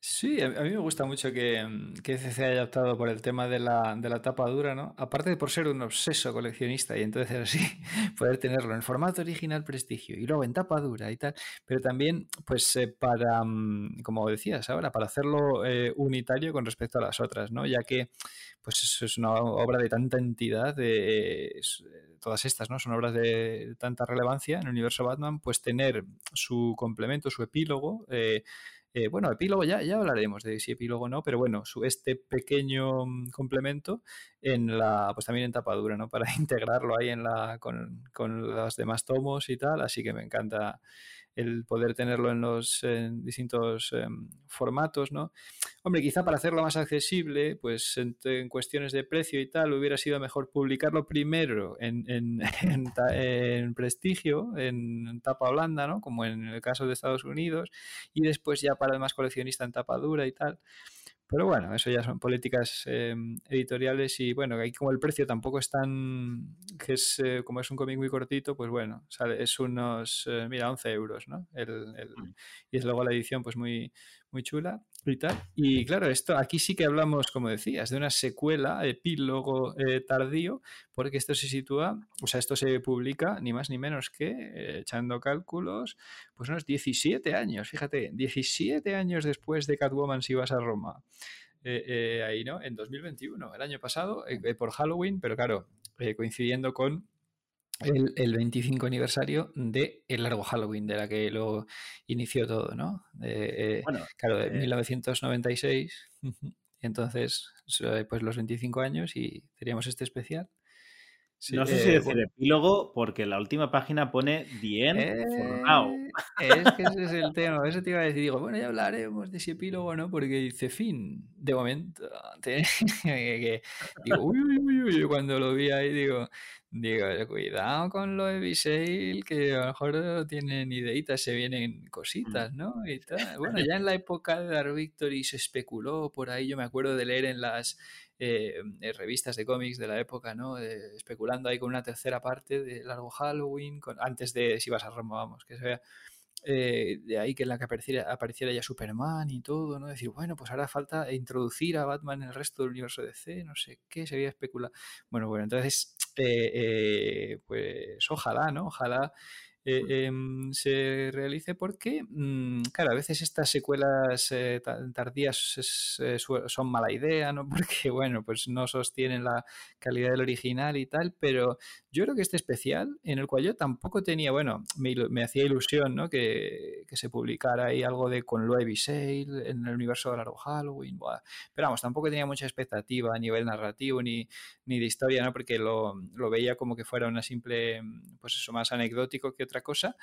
Sí, a mí me gusta mucho que, mm, que CC haya optado por el tema de la, de la tapa dura, ¿no? Aparte de por ser un obseso coleccionista y entonces así *laughs* poder tenerlo en formato original prestigio y luego en tapa dura y tal, pero también pues eh, para, mm, como decías ahora, para hacerlo eh, unitario con respecto a las otras, ¿no? Ya que pues eso es una obra de tanta entidad, de, todas estas, ¿no? Son obras de tanta relevancia en el universo Batman, pues tener su complemento, su epílogo, eh, bueno, epílogo ya, ya hablaremos de si epílogo o no, pero bueno, su, este pequeño mm, complemento en la, pues también en tapadura, ¿no? Para *laughs* integrarlo ahí en la, con, con los demás tomos y tal, así que me encanta el poder tenerlo en los distintos em, formatos, ¿no? Hombre, quizá para hacerlo más accesible, pues en, cuestiones de precio y tal, hubiera sido mejor publicarlo primero *laughs* en, prestigio, en tapa blanda, ¿no? Como en el caso de Estados Unidos, y después ya para el más coleccionista en tapa dura y tal. Pero bueno, eso ya son políticas em, editoriales y bueno, ahí como el precio tampoco es tan, que es eh, como es un cómic muy cortito, pues bueno, es unos, eh, mira, 11 euros, ¿no? El, el, mm. y es luego la edición pues muy, muy chula y claro, esto aquí sí que hablamos, como decías, de una secuela, epílogo eh, tardío, porque esto se sitúa, o sea, esto se publica ni más ni menos que, echando cálculos, pues unos 17 años, fíjate, 17 años después de Catwoman si vas a Roma. Eh, eh, ahí, ¿no? En 2021, el año pasado, por Halloween, pero claro, coincidiendo con el, 25 aniversario de El Largo Halloween, de la que lo inició todo, ¿no? Eh, claro, de 1996. *laughs* Entonces, pues los 25 años y teníamos este especial. No sé si eh, decir epílogo, porque la última página pone Now. Eh, es que ese es el tema. Eso te iba a decir. Digo, bueno, ya hablaremos de ese epílogo, ¿no? Porque dice fin. De momento. *laughs* digo, uy, uy, uy, cuando lo vi ahí, digo, digo, cuidado con lo de Visail, que a lo mejor tienen ideitas, se vienen cositas, ¿no? Y tal. Bueno, ya en la época de Dark Victory se especuló por ahí. Yo me acuerdo de leer en las eh, revistas de cómics de la época, ¿no? especulando ahí con una tercera parte de Largo Halloween, antes de si vas a Roma, vamos, que se vea. Eh, de ahí que en la que apareciera, apareciera ya Superman y todo, ¿no? Decir, bueno, pues ahora falta introducir a Batman en el resto del universo DC, no sé qué, se había especulado. Bueno, bueno, entonces, eh, pues ojalá, ¿no? Ojalá eh, em, se realice porque, mm, claro, a veces estas secuelas eh, tardías eh, son mala idea, ¿no? *laughs* Porque, bueno, pues no sostienen la calidad del original y tal, pero yo creo que este especial, en el cual yo tampoco tenía, bueno, me, hacía ilusión, ¿no? Que, se publicara ahí algo de con Loevi Sale en el universo de Largo Halloween, pero vamos, tampoco tenía mucha expectativa a nivel narrativo ni, ni de historia, ¿no? Porque lo, lo veía como que fuera una simple, pues eso, más anecdótico que otra cosa,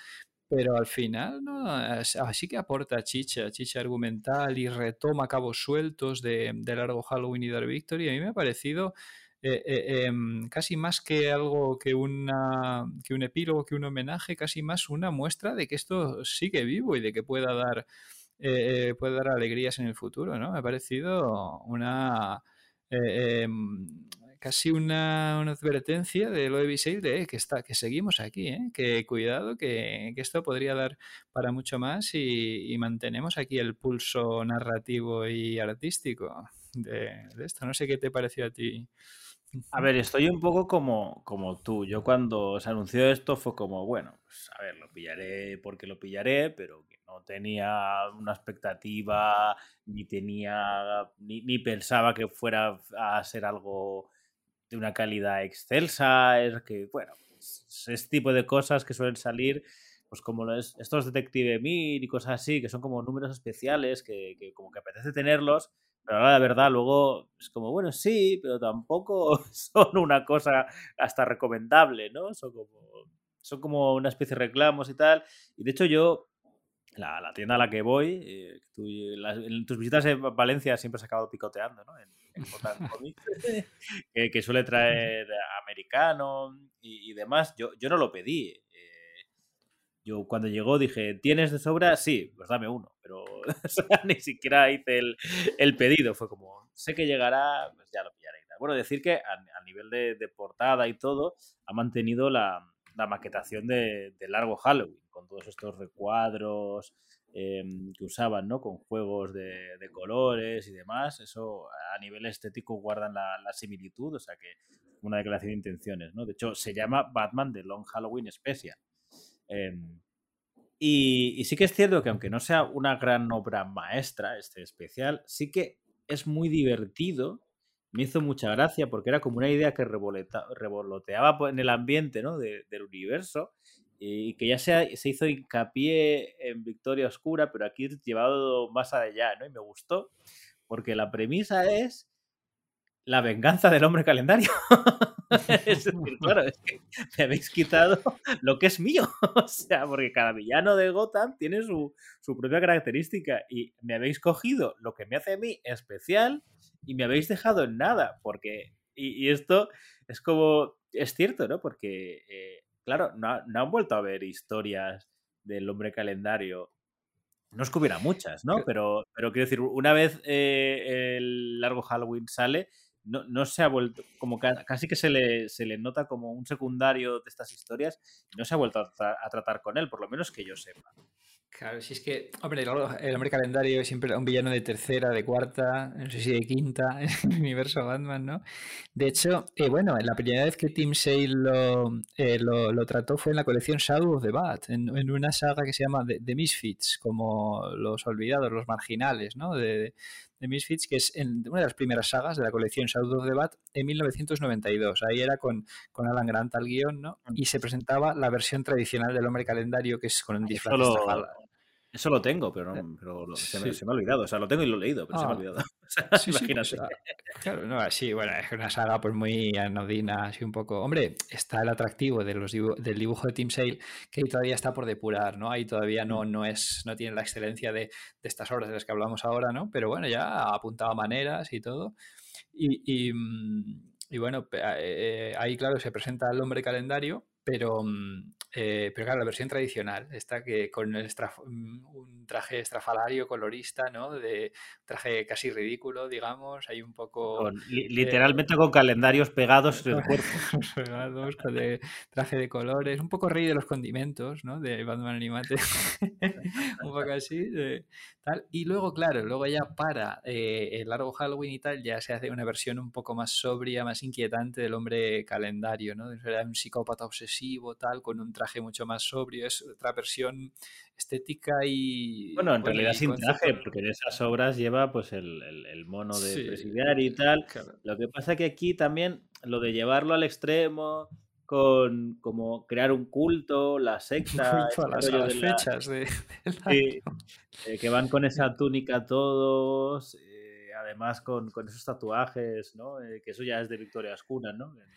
pero al final, ¿no? Así que aporta chicha, chicha argumental y retoma cabos sueltos de, Largo Halloween y Dark Victory. A mí me ha parecido eh, eh, em, casi más que algo que, una, que un epílogo, que un homenaje, casi más una muestra de que esto sigue vivo y de que pueda dar, eh, puede dar alegrías en el futuro, ¿no? Me ha parecido una... Em, casi una, advertencia de lo de Visail de que, está, que seguimos aquí, ¿eh? que cuidado, que, esto podría dar para mucho más y, mantenemos aquí el pulso narrativo y artístico de, esto. No sé qué te pareció a ti. A ver, estoy un poco como, como tú. Yo cuando se anunció esto fue como, bueno, pues a ver, lo pillaré porque lo pillaré, pero que no tenía una expectativa, ni tenía, ni, ni pensaba que fuera a ser algo de una calidad excelsa, es que, bueno, es este tipo de cosas que suelen salir, pues como estos Detective Mir y cosas así, que son como números especiales, que, como que apetece tenerlos, pero ahora la verdad luego es como, bueno, sí, pero tampoco *laughs* son una cosa hasta recomendable, ¿no? Son como, son como una especie de reclamos y tal. Y de hecho yo la, tienda a la que voy, eh, en tus visitas en Valencia siempre se ha acabado picoteando, ¿no? En, *laughs* que, suele traer americano y, demás. Yo, yo no lo pedí. Eh, yo cuando llegó dije, ¿tienes de sobra? Sí, pues dame uno. Pero *laughs* ni siquiera hice el, pedido. Fue como, sé que llegará, pues ya lo pillaré. Bueno, decir que a, nivel de, portada y todo, ha mantenido la, maquetación de, de largo Halloween, con todos estos recuadros Em, que usaban, ¿no? Con juegos de, colores y demás. Eso a nivel estético guardan la, similitud, o sea que una declaración de intenciones, ¿no? De hecho, se llama Batman The Long Halloween Special. Em, y, sí que es cierto que aunque no sea una gran obra maestra este especial, sí que es muy divertido. Me hizo mucha gracia porque era como una idea que revoloteaba en el ambiente ¿no? del universo y que ya se, se hizo hincapié en Victoria Oscura, pero aquí llevado más allá, ¿no? Y me gustó, porque la premisa es la venganza del hombre calendario. *laughs* es decir, *laughs* claro, es que me habéis quitado lo que es mío. *laughs* o sea, porque cada villano de Gotham tiene su, su, propia característica y me habéis cogido lo que me hace a mí especial y me habéis dejado en nada, porque... Y, esto es como... Es cierto, ¿no? Porque eh, claro, no, han vuelto a ver historias del hombre calendario. No es que hubiera muchas, ¿no? Pero, pero quiero decir, una vez eh, el largo Halloween sale, no, no, se ha vuelto, como casi que se le, se le nota como un secundario de estas historias, no se ha vuelto a tratar con él, por lo menos que yo sepa. Claro, si es que, hombre, el, hombre calendario es siempre un villano de tercera, de cuarta, no sé si de quinta *laughs* en el universo Batman, ¿no? De hecho, eh, bueno, la primera vez que Tim Sale eh, lo, lo, trató fue en la colección Shadow of the Bat, en, una saga que se llama The, Misfits, como los olvidados, los marginales, ¿no? De Misfits, que es en una de las primeras sagas de la colección Shadow of the Bat en 1992. Ahí era con, con Alan Grant al guion, ¿no? Y se presentaba la versión tradicional del hombre calendario, que es con un disfraz Eso lo tengo, pero, no, pero lo- se, me, Sí. se me ha olvidado. O sea, lo tengo y lo he leído, pero se me ha Ah. olvidado. *laughs* O sea, Sí, sí, pues, imagínate. ah, claro, no, sí, bueno, es una saga pues muy anodina, así un poco. Hombre, está el atractivo de los dibu- del dibujo de Tim Sale, que ahí todavía está por depurar, ¿no? Ahí todavía no, no es, no tiene la excelencia de, de estas obras de las que hablamos ahora, ¿no? Pero bueno, ya ha apuntado maneras y todo. Y, y, mm, y bueno, pe- eh, ahí claro se presenta el hombre calendario, pero, mm, eh, pero claro, la versión tradicional, esta que con el traje estrafalario colorista, ¿no? De traje casi ridículo, digamos, hay un poco Con- li- literalmente con calendarios pegados en el *laughs* cuerpo. pegados, con de traje de colores, un poco rey de los condimentos, ¿no? De Batman Animate, *laughs* un poco así, de tal. Y luego, claro, luego ya para eh, el largo Halloween y tal, ya se hace una versión un poco más sobria, más inquietante del hombre calendario, ¿no? Era un psicópata obsesivo, tal, con un traje mucho más sobrio, es otra versión estética y... Bueno, en realidad sin traje, porque en esas obras lleva pues el, el- el mono de Sí, presidiar y tal. claro. Lo que pasa que aquí también lo de llevarlo al extremo, con como crear un culto, la *laughs* secta, a ese las, a rollo las de la- fechas de, *laughs* eh, que van con esa túnica todos, eh, además con, con esos tatuajes, ¿no? Eh, que eso ya es de Victoria Ascuna, ¿no? En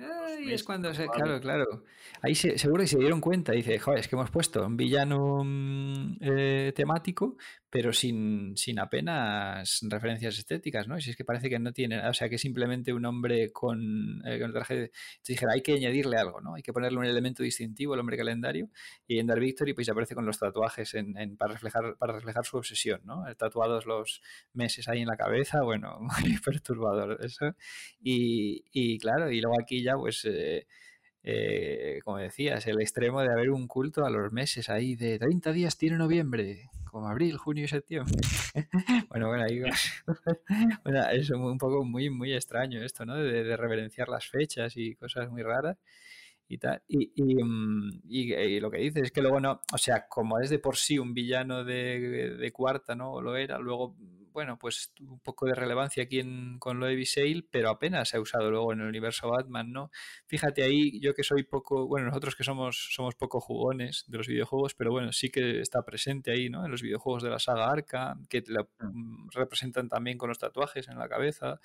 Ay, es cuando se, claro, claro. Ahí se- seguro que se dieron cuenta. Dice, joder, es que hemos puesto un villano mm, eh, temático, pero sin, sin apenas referencias estéticas, ¿no? Y si es que parece que no tiene, o sea, que es simplemente un hombre con, eh, con traje de... Dijera, hay que añadirle algo, ¿no? Hay que ponerle un elemento distintivo al hombre calendario. Y en Dark Victory, pues aparece con los tatuajes en, en- para, reflejar, para reflejar su obsesión, ¿no? Eh, Tatuados los meses ahí en la cabeza, bueno, *laughs* muy perturbador eso. Y, y claro, y luego aquí ya, pues, eh, eh, como decías, el extremo de haber un culto a los meses ahí de 30 días tiene noviembre, como abril, junio y septiembre. *laughs* bueno, bueno, ahí *laughs* es un poco muy, muy extraño esto, ¿no? De, reverenciar las fechas y cosas muy raras y tal. Mm, y- y lo que dices es que luego no, o sea, como es de por sí un villano de, de cuarta, ¿no? Lo era, luego, bueno, pues un poco de relevancia aquí en- con lo de Sale, pero apenas se ha usado luego en el universo Batman, ¿no? Fíjate ahí, yo que soy poco, bueno, nosotros que somos, somos poco jugones de los videojuegos, pero bueno, sí que está presente ahí, ¿no? En los videojuegos de la saga Arkham, que lo mm, representan también con los tatuajes en la cabeza,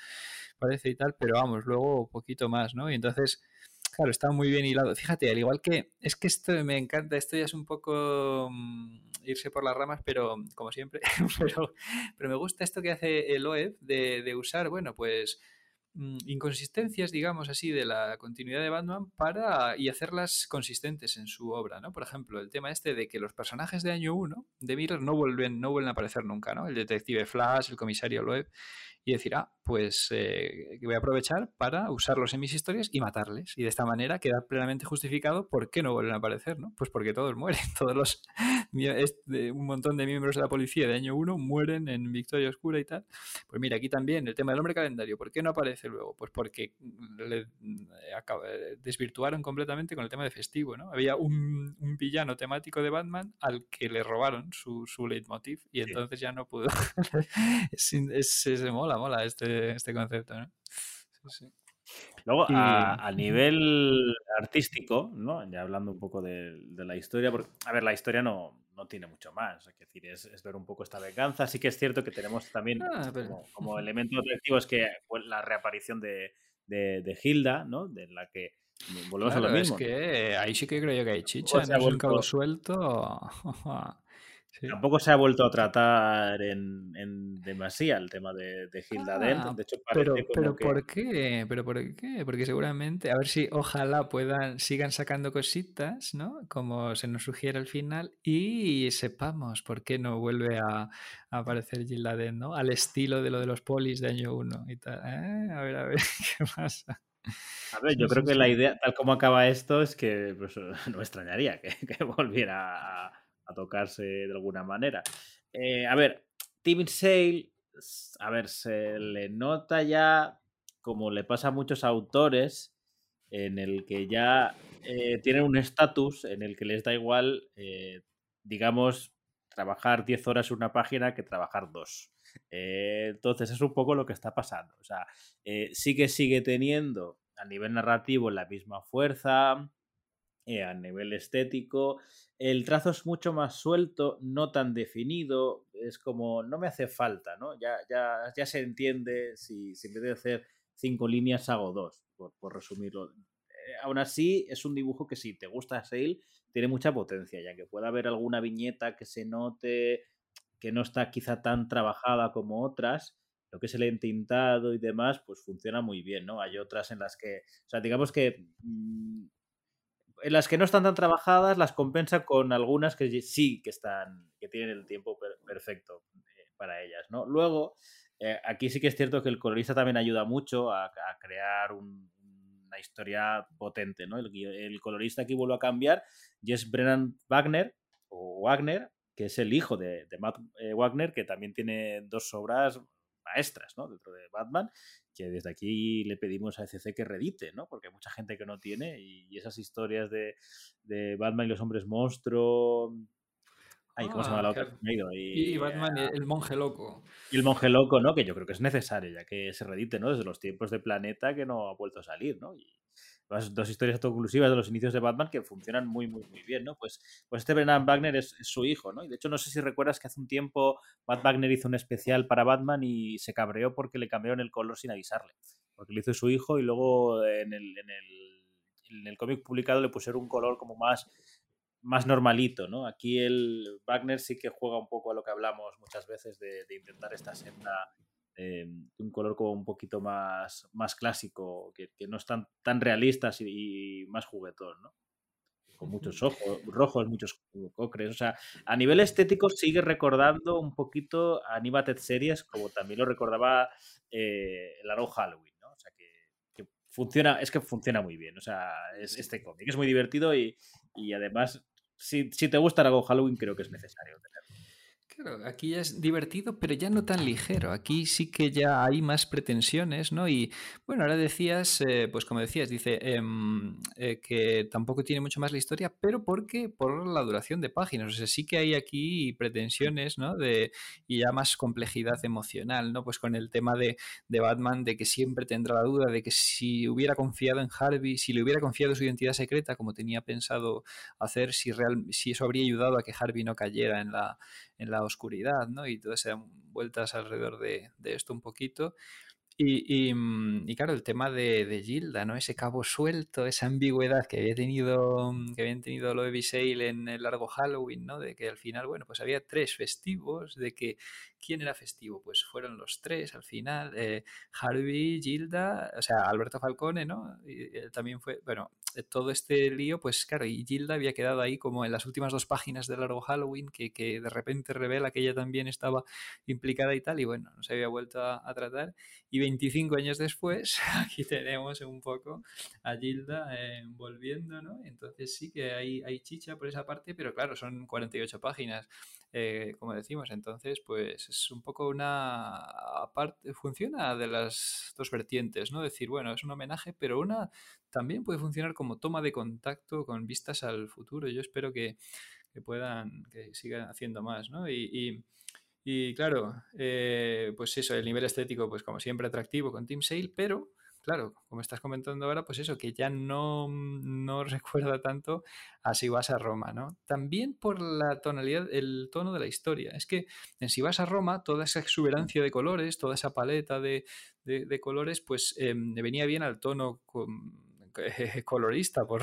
parece y tal, pero vamos, luego poquito más, ¿no? Y entonces, claro, está muy bien hilado. Fíjate, al igual que, es que esto me encanta, esto ya es un poco mm, irse por las ramas, pero como siempre, *laughs* pero, me gusta esto que hace el OEB de, usar, bueno, pues mm, inconsistencias, digamos así, de la continuidad de Batman para y hacerlas consistentes en su obra, ¿no? Por ejemplo, el tema este de que los personajes de año 1 de Miller no vuelven, no vuelven a aparecer nunca, ¿no? El detective Flash, el comisario Loeb, y decir, ah, pues eh, voy a aprovechar para usarlos en mis historias y matarles. Y de esta manera queda plenamente justificado por qué no vuelven a aparecer, ¿no? Pues porque todos mueren, *laughs* todos los *laughs* un montón de miembros de la policía de año 1 mueren en Victoria Oscura y tal. Pues mira, aquí también el tema del hombre calendario, ¿por qué no aparece luego? Pues porque le eh, eh, desvirtuaron completamente con el tema de festivo, ¿no? Había un, un villano temático de Batman al que le robaron su, su leitmotiv y entonces ya no pudo. *laughs* es- es- mola, mola este, este concepto, ¿no? Sí, sí. Luego, a, a nivel artístico, ¿no? Ya hablando un poco de, de la historia, porque, a ver, la historia no, no tiene mucho más. Es decir, es, es ver un poco esta venganza. Sí que es cierto que tenemos también Ah, pero- como, como elemento atractivo es que pues, la reaparición de, de, de Hilda, ¿no? De la que volvemos a lo es mismo. que ahí sí que creo yo que hay chicha, se ha no es un cabo vuelto- suelto. *laughs* Sí. Tampoco se ha vuelto a tratar en, en demasía el tema de, de Hilda Ah, Dent. De hecho, parece Pero, como pero que... ¿por qué? ¿Pero por qué? Porque seguramente, a ver si ojalá puedan, sigan sacando cositas, ¿no? Como se nos sugiere al final, y sepamos por qué no vuelve a, a aparecer Jill Laden, ¿no? Al estilo de lo de los polis de año 1 y tal. ¿eh? A ver, a ver, *laughs* ¿qué pasa? A ver, Sí, yo creo sí, que la idea, tal como acaba esto, es que pues, *laughs* no me extrañaría que, que volviera a, a tocarse de alguna manera. Eh, a ver, Tim Sale, a ver, se le nota ya, como le pasa a muchos autores, en el que ya eh, tienen un estatus en el que les da igual, eh, digamos, trabajar 10 horas en una página que trabajar dos. Entonces es un poco lo que está pasando. O sea, sí que sigue teniendo a nivel narrativo la misma fuerza, a nivel estético. El trazo es mucho más suelto, no tan definido, es como, no me hace falta, ¿no? Ya, ya, ya se entiende si, si en vez de hacer cinco líneas hago dos, por, por resumirlo. Eh, aún así, es un dibujo que si te gusta Sale, tiene mucha potencia, ya que puede haber alguna viñeta que se note que no está quizá tan trabajada como otras, lo que es el entintado y demás, pues funciona muy bien, ¿no? Hay otras en las que, o sea, digamos que mm, las que no están tan trabajadas las compensa con algunas que sí que están, que tienen el tiempo perfecto eh, para ellas, ¿no? Luego, eh, aquí sí que es cierto que el colorista también ayuda mucho a, crear una historia potente, ¿no? El, colorista aquí vuelve a cambiar y es Brennan Wagner, o Wagner, que es el hijo de, Matt eh, Wagner, que también tiene dos obras maestras, ¿no? Dentro de Batman, que desde aquí le pedimos a ECC que redite, ¿no? Porque hay mucha gente que no tiene y, esas historias de, de, Batman y los hombres monstruo... Ay, ¿cómo se llama la ah, otra? Y, y, Batman, el monje loco. Y el monje loco, ¿no? Que yo creo que es necesario, ya que se redite, ¿no? Desde los tiempos de Planeta que no ha vuelto a salir, ¿no? Y, dos historias autoconclusivas de los inicios de Batman que funcionan muy, muy, muy bien, ¿no? Pues, pues este Brennan Wagner es, su hijo, ¿no? Y de hecho, no sé si recuerdas que hace un tiempo Matt Wagner hizo un especial para Batman y se cabreó porque le cambiaron el color sin avisarle. Porque lo hizo su hijo y luego en el, en el, en el cómic publicado le pusieron un color como más más normalito, ¿no? Aquí el Wagner sí que juega un poco a lo que hablamos muchas veces de, de intentar esta senda eh, un color como un poquito más, más clásico, que, no están tan realistas y, más juguetón, ¿no? Con muchos ojos, rojos, muchos cocres. O sea, a nivel estético sigue recordando un poquito a Animated Series, como también lo recordaba eh, el Arrow Halloween, ¿no? O sea, que, funciona, es que funciona muy bien. O sea, es, este cómic es muy divertido y, además, si, si te gusta Arrow Halloween, creo que es necesario tenerlo. Claro, aquí ya es divertido, pero ya no tan ligero. Aquí sí que ya hay más pretensiones, ¿no? Y bueno, ahora decías, eh, pues como decías, dice em, eh, que tampoco tiene mucho más la historia, pero porque por la duración de páginas. O sea, sí que hay aquí pretensiones, ¿no? De, y ya más complejidad emocional, ¿no? Pues con el tema de, de Batman, de que siempre tendrá la duda de que si hubiera confiado en Harvey, si le hubiera confiado su identidad secreta, como tenía pensado hacer, si, real, si eso habría ayudado a que Harvey no cayera en la en la oscuridad, ¿no? Y todas esas vueltas alrededor de, esto un poquito. Y, mm, y, claro, el tema de, Gilda, ¿no? Ese cabo suelto, esa ambigüedad que había tenido, que habían tenido lo de Visail en el largo Halloween, ¿no? De que al final, bueno, pues había tres festivos, de que ¿quién era festivo? Pues fueron los tres al final, eh, Harvey, Gilda, o sea, Alberto Falcone, ¿no? Y, también fue, bueno, eh, todo este lío, pues claro, y Gilda había quedado ahí como en las últimas dos páginas del largo Halloween, que, que de repente revela que ella también estaba implicada y tal, y bueno, no se había vuelto a, a tratar. Y 25 años después, *laughs* aquí tenemos un poco a Gilda eh, volviendo, ¿no? Entonces sí que hay, hay chicha por esa parte, pero claro, son 48 páginas, eh, como decimos, entonces pues es un poco una parte, funciona de las dos vertientes, ¿no? Decir, bueno, es un homenaje, pero una también puede funcionar como toma de contacto con vistas al futuro. Yo espero que, que puedan, que sigan haciendo más, ¿no? y y claro, eh, pues eso, el nivel estético, pues como siempre atractivo con Team Sale, pero claro, como estás comentando ahora, pues eso, que ya no, no *laughs* recuerda tanto a si vas a Roma, ¿no? También por la tonalidad, el tono de la historia. Es que en si vas a Roma, toda esa exuberancia de colores, toda esa paleta de, de, colores, pues eh, venía bien al tono *laughs* colorista, *laughs* por,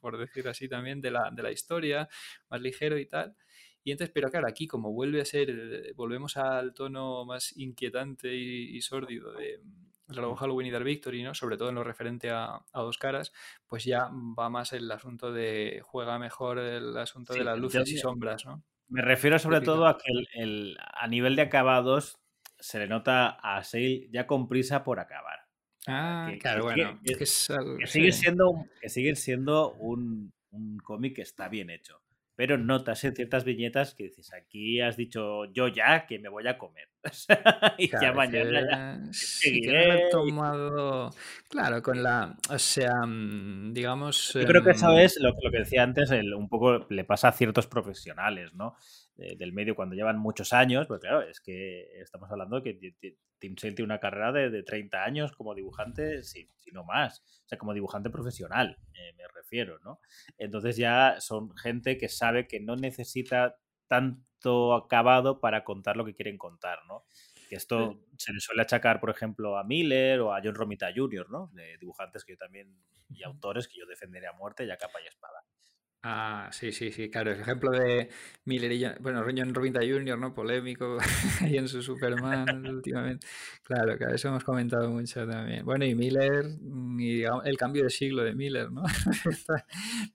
por, decir así también, de la, de la historia, más ligero y tal. Y entonces, pero claro, aquí como vuelve a ser, volvemos al tono más inquietante y, y sórdido de luego Halloween y Dark Victory, ¿no? sobre todo en lo referente a, dos caras, pues ya va más el asunto de, juega mejor el asunto de las luces y sombras, ¿no? Me refiero sobre todo a que el, a nivel de acabados se le nota a Sale ya con prisa por acabar. Ah, claro, bueno. Que, sigue siendo, que sigue siendo un, un cómic que está bien hecho pero notas en ciertas viñetas que dices, aquí has dicho yo ya que me voy a comer. *laughs* y ya mañana ya *laughs* tomado, claro, con la, o sea, mm, digamos... Yo creo que eso em, lo, lo que decía antes, el, un poco le pasa a ciertos profesionales, ¿no? Del medio cuando llevan muchos años, pues claro, es que estamos hablando que Tim Sale tiene una carrera de, de 30 años como dibujante, si, si, no más. O sea, como dibujante profesional, eh, me refiero, ¿no? Entonces ya son gente que sabe que no necesita tanto acabado para contar lo que quieren contar, ¿no? Que esto se le suele achacar, por ejemplo, a Miller o a John Romita Jr., ¿no? De dibujantes que yo también, y autores que yo defenderé a muerte y a capa y espada. Ah, sí, sí, sí, claro. El ejemplo de Miller y bueno, John Romita Jr., ¿no? Polémico *laughs* ahí en su Superman últimamente. Claro, claro, eso hemos comentado mucho también. Bueno, y Miller, mm, y el cambio de siglo de Miller, ¿no? *laughs*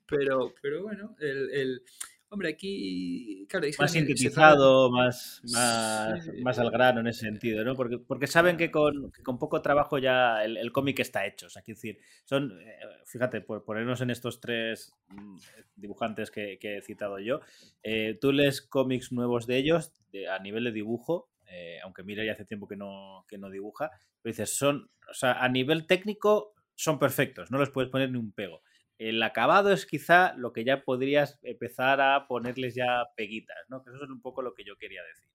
pero, pero bueno, el, el Hombre, aquí, claro, más sintetizado, más, más, más, al grano en ese sentido, ¿no? Porque, porque saben que con, que con poco trabajo ya el, el cómic está hecho. O sea, quiero decir, son, eh, fíjate, por ponernos en estos tres mm, dibujantes que, que he citado yo, eh, tú lees cómics nuevos de ellos de, a nivel de dibujo, eh, aunque mira ya hace tiempo que no, que no dibuja, pero dices, son, o sea, a nivel técnico son perfectos, no les puedes poner ni un pego el acabado es quizá lo que ya podrías empezar a ponerles ya peguitas, ¿no? Que eso es un poco lo que yo quería decir.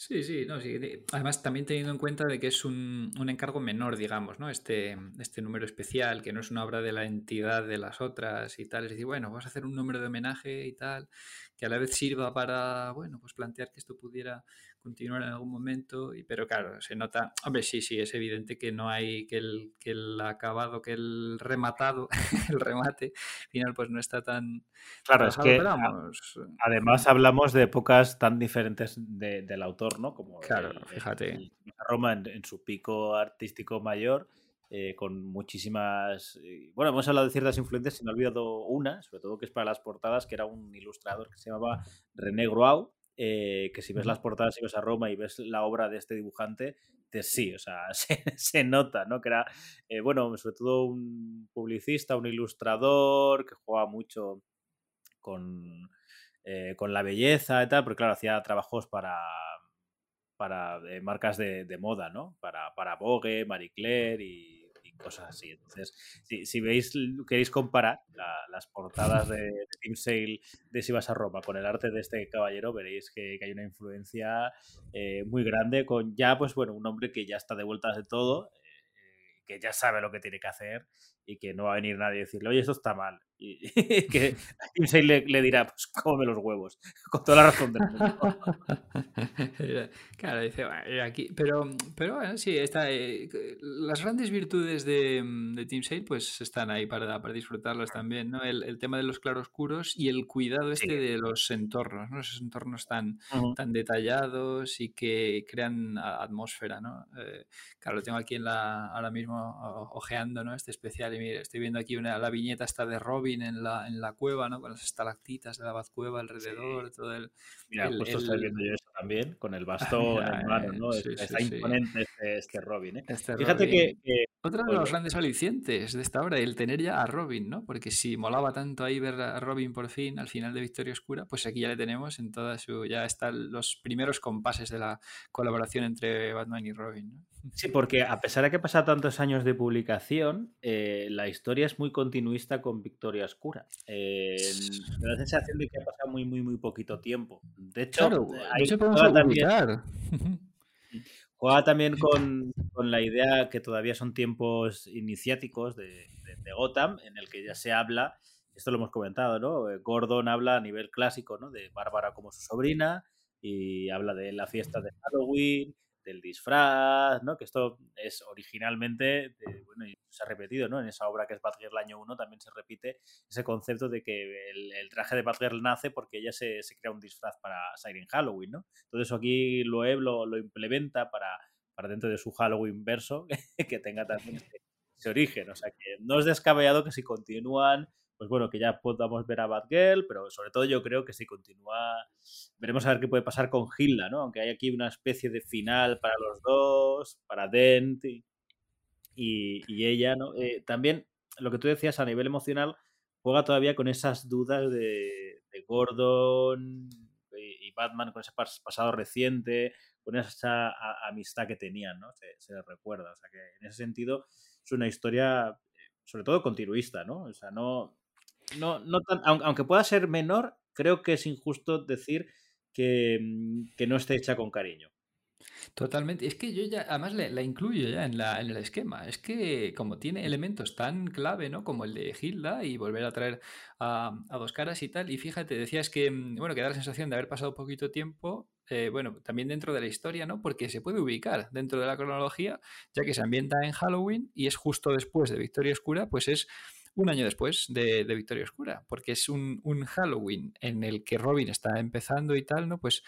Sí, sí, no, sí. Además, también teniendo en cuenta de que es un, un, encargo menor, digamos, ¿no? Este, este número especial, que no es una obra de la entidad de las otras y tal. Es decir, bueno, vamos a hacer un número de homenaje y tal, que a la vez sirva para, bueno, pues plantear que esto pudiera continuar en algún momento, y, pero claro, se nota, hombre, sí, sí, es evidente que no hay, que el, que el acabado, que el rematado, *laughs* el remate final pues no está tan... Claro, es que además hablamos de épocas tan diferentes de, del autor, ¿no? Como claro, fíjate. Roma en, en, su pico artístico mayor. Eh, con muchísimas. Bueno, hemos hablado de ciertas influencias, se me ha olvidado una, sobre todo que es para las portadas, que era un ilustrador que se llamaba René Groau, eh, que si ves las portadas y ves a Roma y ves la obra de este dibujante, te, sí, o sea, *laughs* se, se nota, ¿no? Que era, eh, bueno, sobre todo un publicista, un ilustrador que jugaba mucho con, eh, con la belleza y tal, porque claro, hacía trabajos para para eh, marcas de, de, moda, ¿no? Para, para Vogue, Marie Claire y cosas así. Entonces, si, veis, queréis comparar la, las portadas de, de, Team Sale de Si vas a Roma con el arte de este caballero, veréis que, hay una influencia eh, muy grande con ya, pues bueno, un hombre que ya está de vueltas de todo, eh, que ya sabe lo que tiene que hacer y que no va a venir nadie a decirle, oye, esto está mal. Y, *laughs* que Team Sale le, le, dirá, pues cómeme los huevos, *laughs* con toda la razón del mundo. *laughs* claro, dice, bueno, aquí, pero, pero bueno, sí, está, eh, las grandes virtudes de, de, Team Sale pues están ahí para, para disfrutarlas también, ¿no? El, el, tema de los claroscuros y el cuidado este sí. de los entornos, ¿no? Esos entornos tan, uh -huh. tan detallados y que crean atmósfera, ¿no? Eh, claro, lo tengo aquí en la, ahora mismo ojeando, ¿no? Este especial y mire, estoy viendo aquí una, la viñeta está de Robin en la, en la cueva, ¿no? Con las estalactitas de la Bazcueva alrededor, sí. todo el... Mira, el, justo el... estoy viendo yo eso también, con el *laughs* bastón en mano, ¿no? Sí, está sí, imponente este, este, Robin, ¿eh? Este Fíjate Robin. Que, que... Otro de los grandes alicientes de esta obra, el tener ya a Robin, ¿no? Porque si molaba tanto ahí ver a Robin por fin, al final de Victoria Oscura, pues aquí ya le tenemos en toda su... Ya están los primeros compases de la colaboración entre Batman y Robin, ¿no? Sí, porque a pesar de que pasa tantos años de publicación, eh, la historia es muy continuista con Victoria Oscura. Eh, me da la sensación de que ha pasado muy, muy, muy poquito tiempo. De hecho, claro, ahí se juega también, *laughs* juega también con, con, la idea que todavía son tiempos iniciáticos de, de, de, Gotham, en el que ya se habla, esto lo hemos comentado, ¿no? Eh, Gordon habla a nivel clásico, ¿no? De Bárbara como su sobrina y habla de la fiesta de Halloween del disfraz, ¿no? Que esto es originalmente, de, bueno, y se ha repetido, ¿no? En esa obra que es Batgirl año 1 también se repite ese concepto de que el, el traje de Batgirl nace porque ella se, se, crea un disfraz para Siren Halloween, ¿no? Entonces aquí Loeb lo, lo implementa para, para dentro de su Halloween verso *laughs* que tenga también ese, ese origen, o sea que no es descabellado que si continúan pues bueno, que ya podamos ver a Batgirl, pero sobre todo yo creo que si continúa, veremos a ver qué puede pasar con Hilda, ¿no? Aunque hay aquí una especie de final para los dos, para Dent y, y ella, ¿no? Eh, también lo que tú decías a nivel emocional juega todavía con esas dudas de, de Gordon y, y, Batman, con ese pasado reciente, con esa a, amistad que tenían, ¿no? Se, se recuerda, o sea que en ese sentido es una historia sobre todo continuista, ¿no? O sea, no, no, no tan, aunque pueda ser menor, creo que es injusto decir que, mm, que, no esté hecha con cariño. Totalmente. Es que yo ya, además la incluyo ya en, la, en el esquema. Es que como tiene elementos tan clave, ¿no? Como el de Hilda y volver a traer a, dos caras y tal. Y fíjate, decías que, mm, bueno, que da la sensación de haber pasado poquito tiempo. Eh, bueno, también dentro de la historia, ¿no? Porque se puede ubicar dentro de la cronología, ya que se ambienta en Halloween y es justo después de Victoria Oscura, pues es un año después de, Victoria Oscura, porque es un, un, Halloween en el que Robin está empezando y tal, ¿no? Pues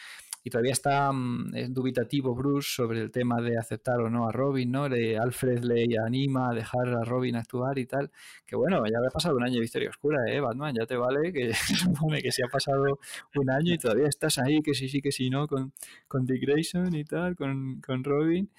y todavía está mm, dubitativo Bruce sobre el tema de aceptar o no a Robin, ¿no? Le, Alfred le anima a dejar a Robin actuar y tal, que bueno, ya había pasado un año de Victoria Oscura, ¿eh? Batman, ya te vale que *laughs* se supone que se ha pasado un año y todavía estás ahí, que sí, sí, que sí, ¿no? Con, con Dick Grayson y tal, con, con Robin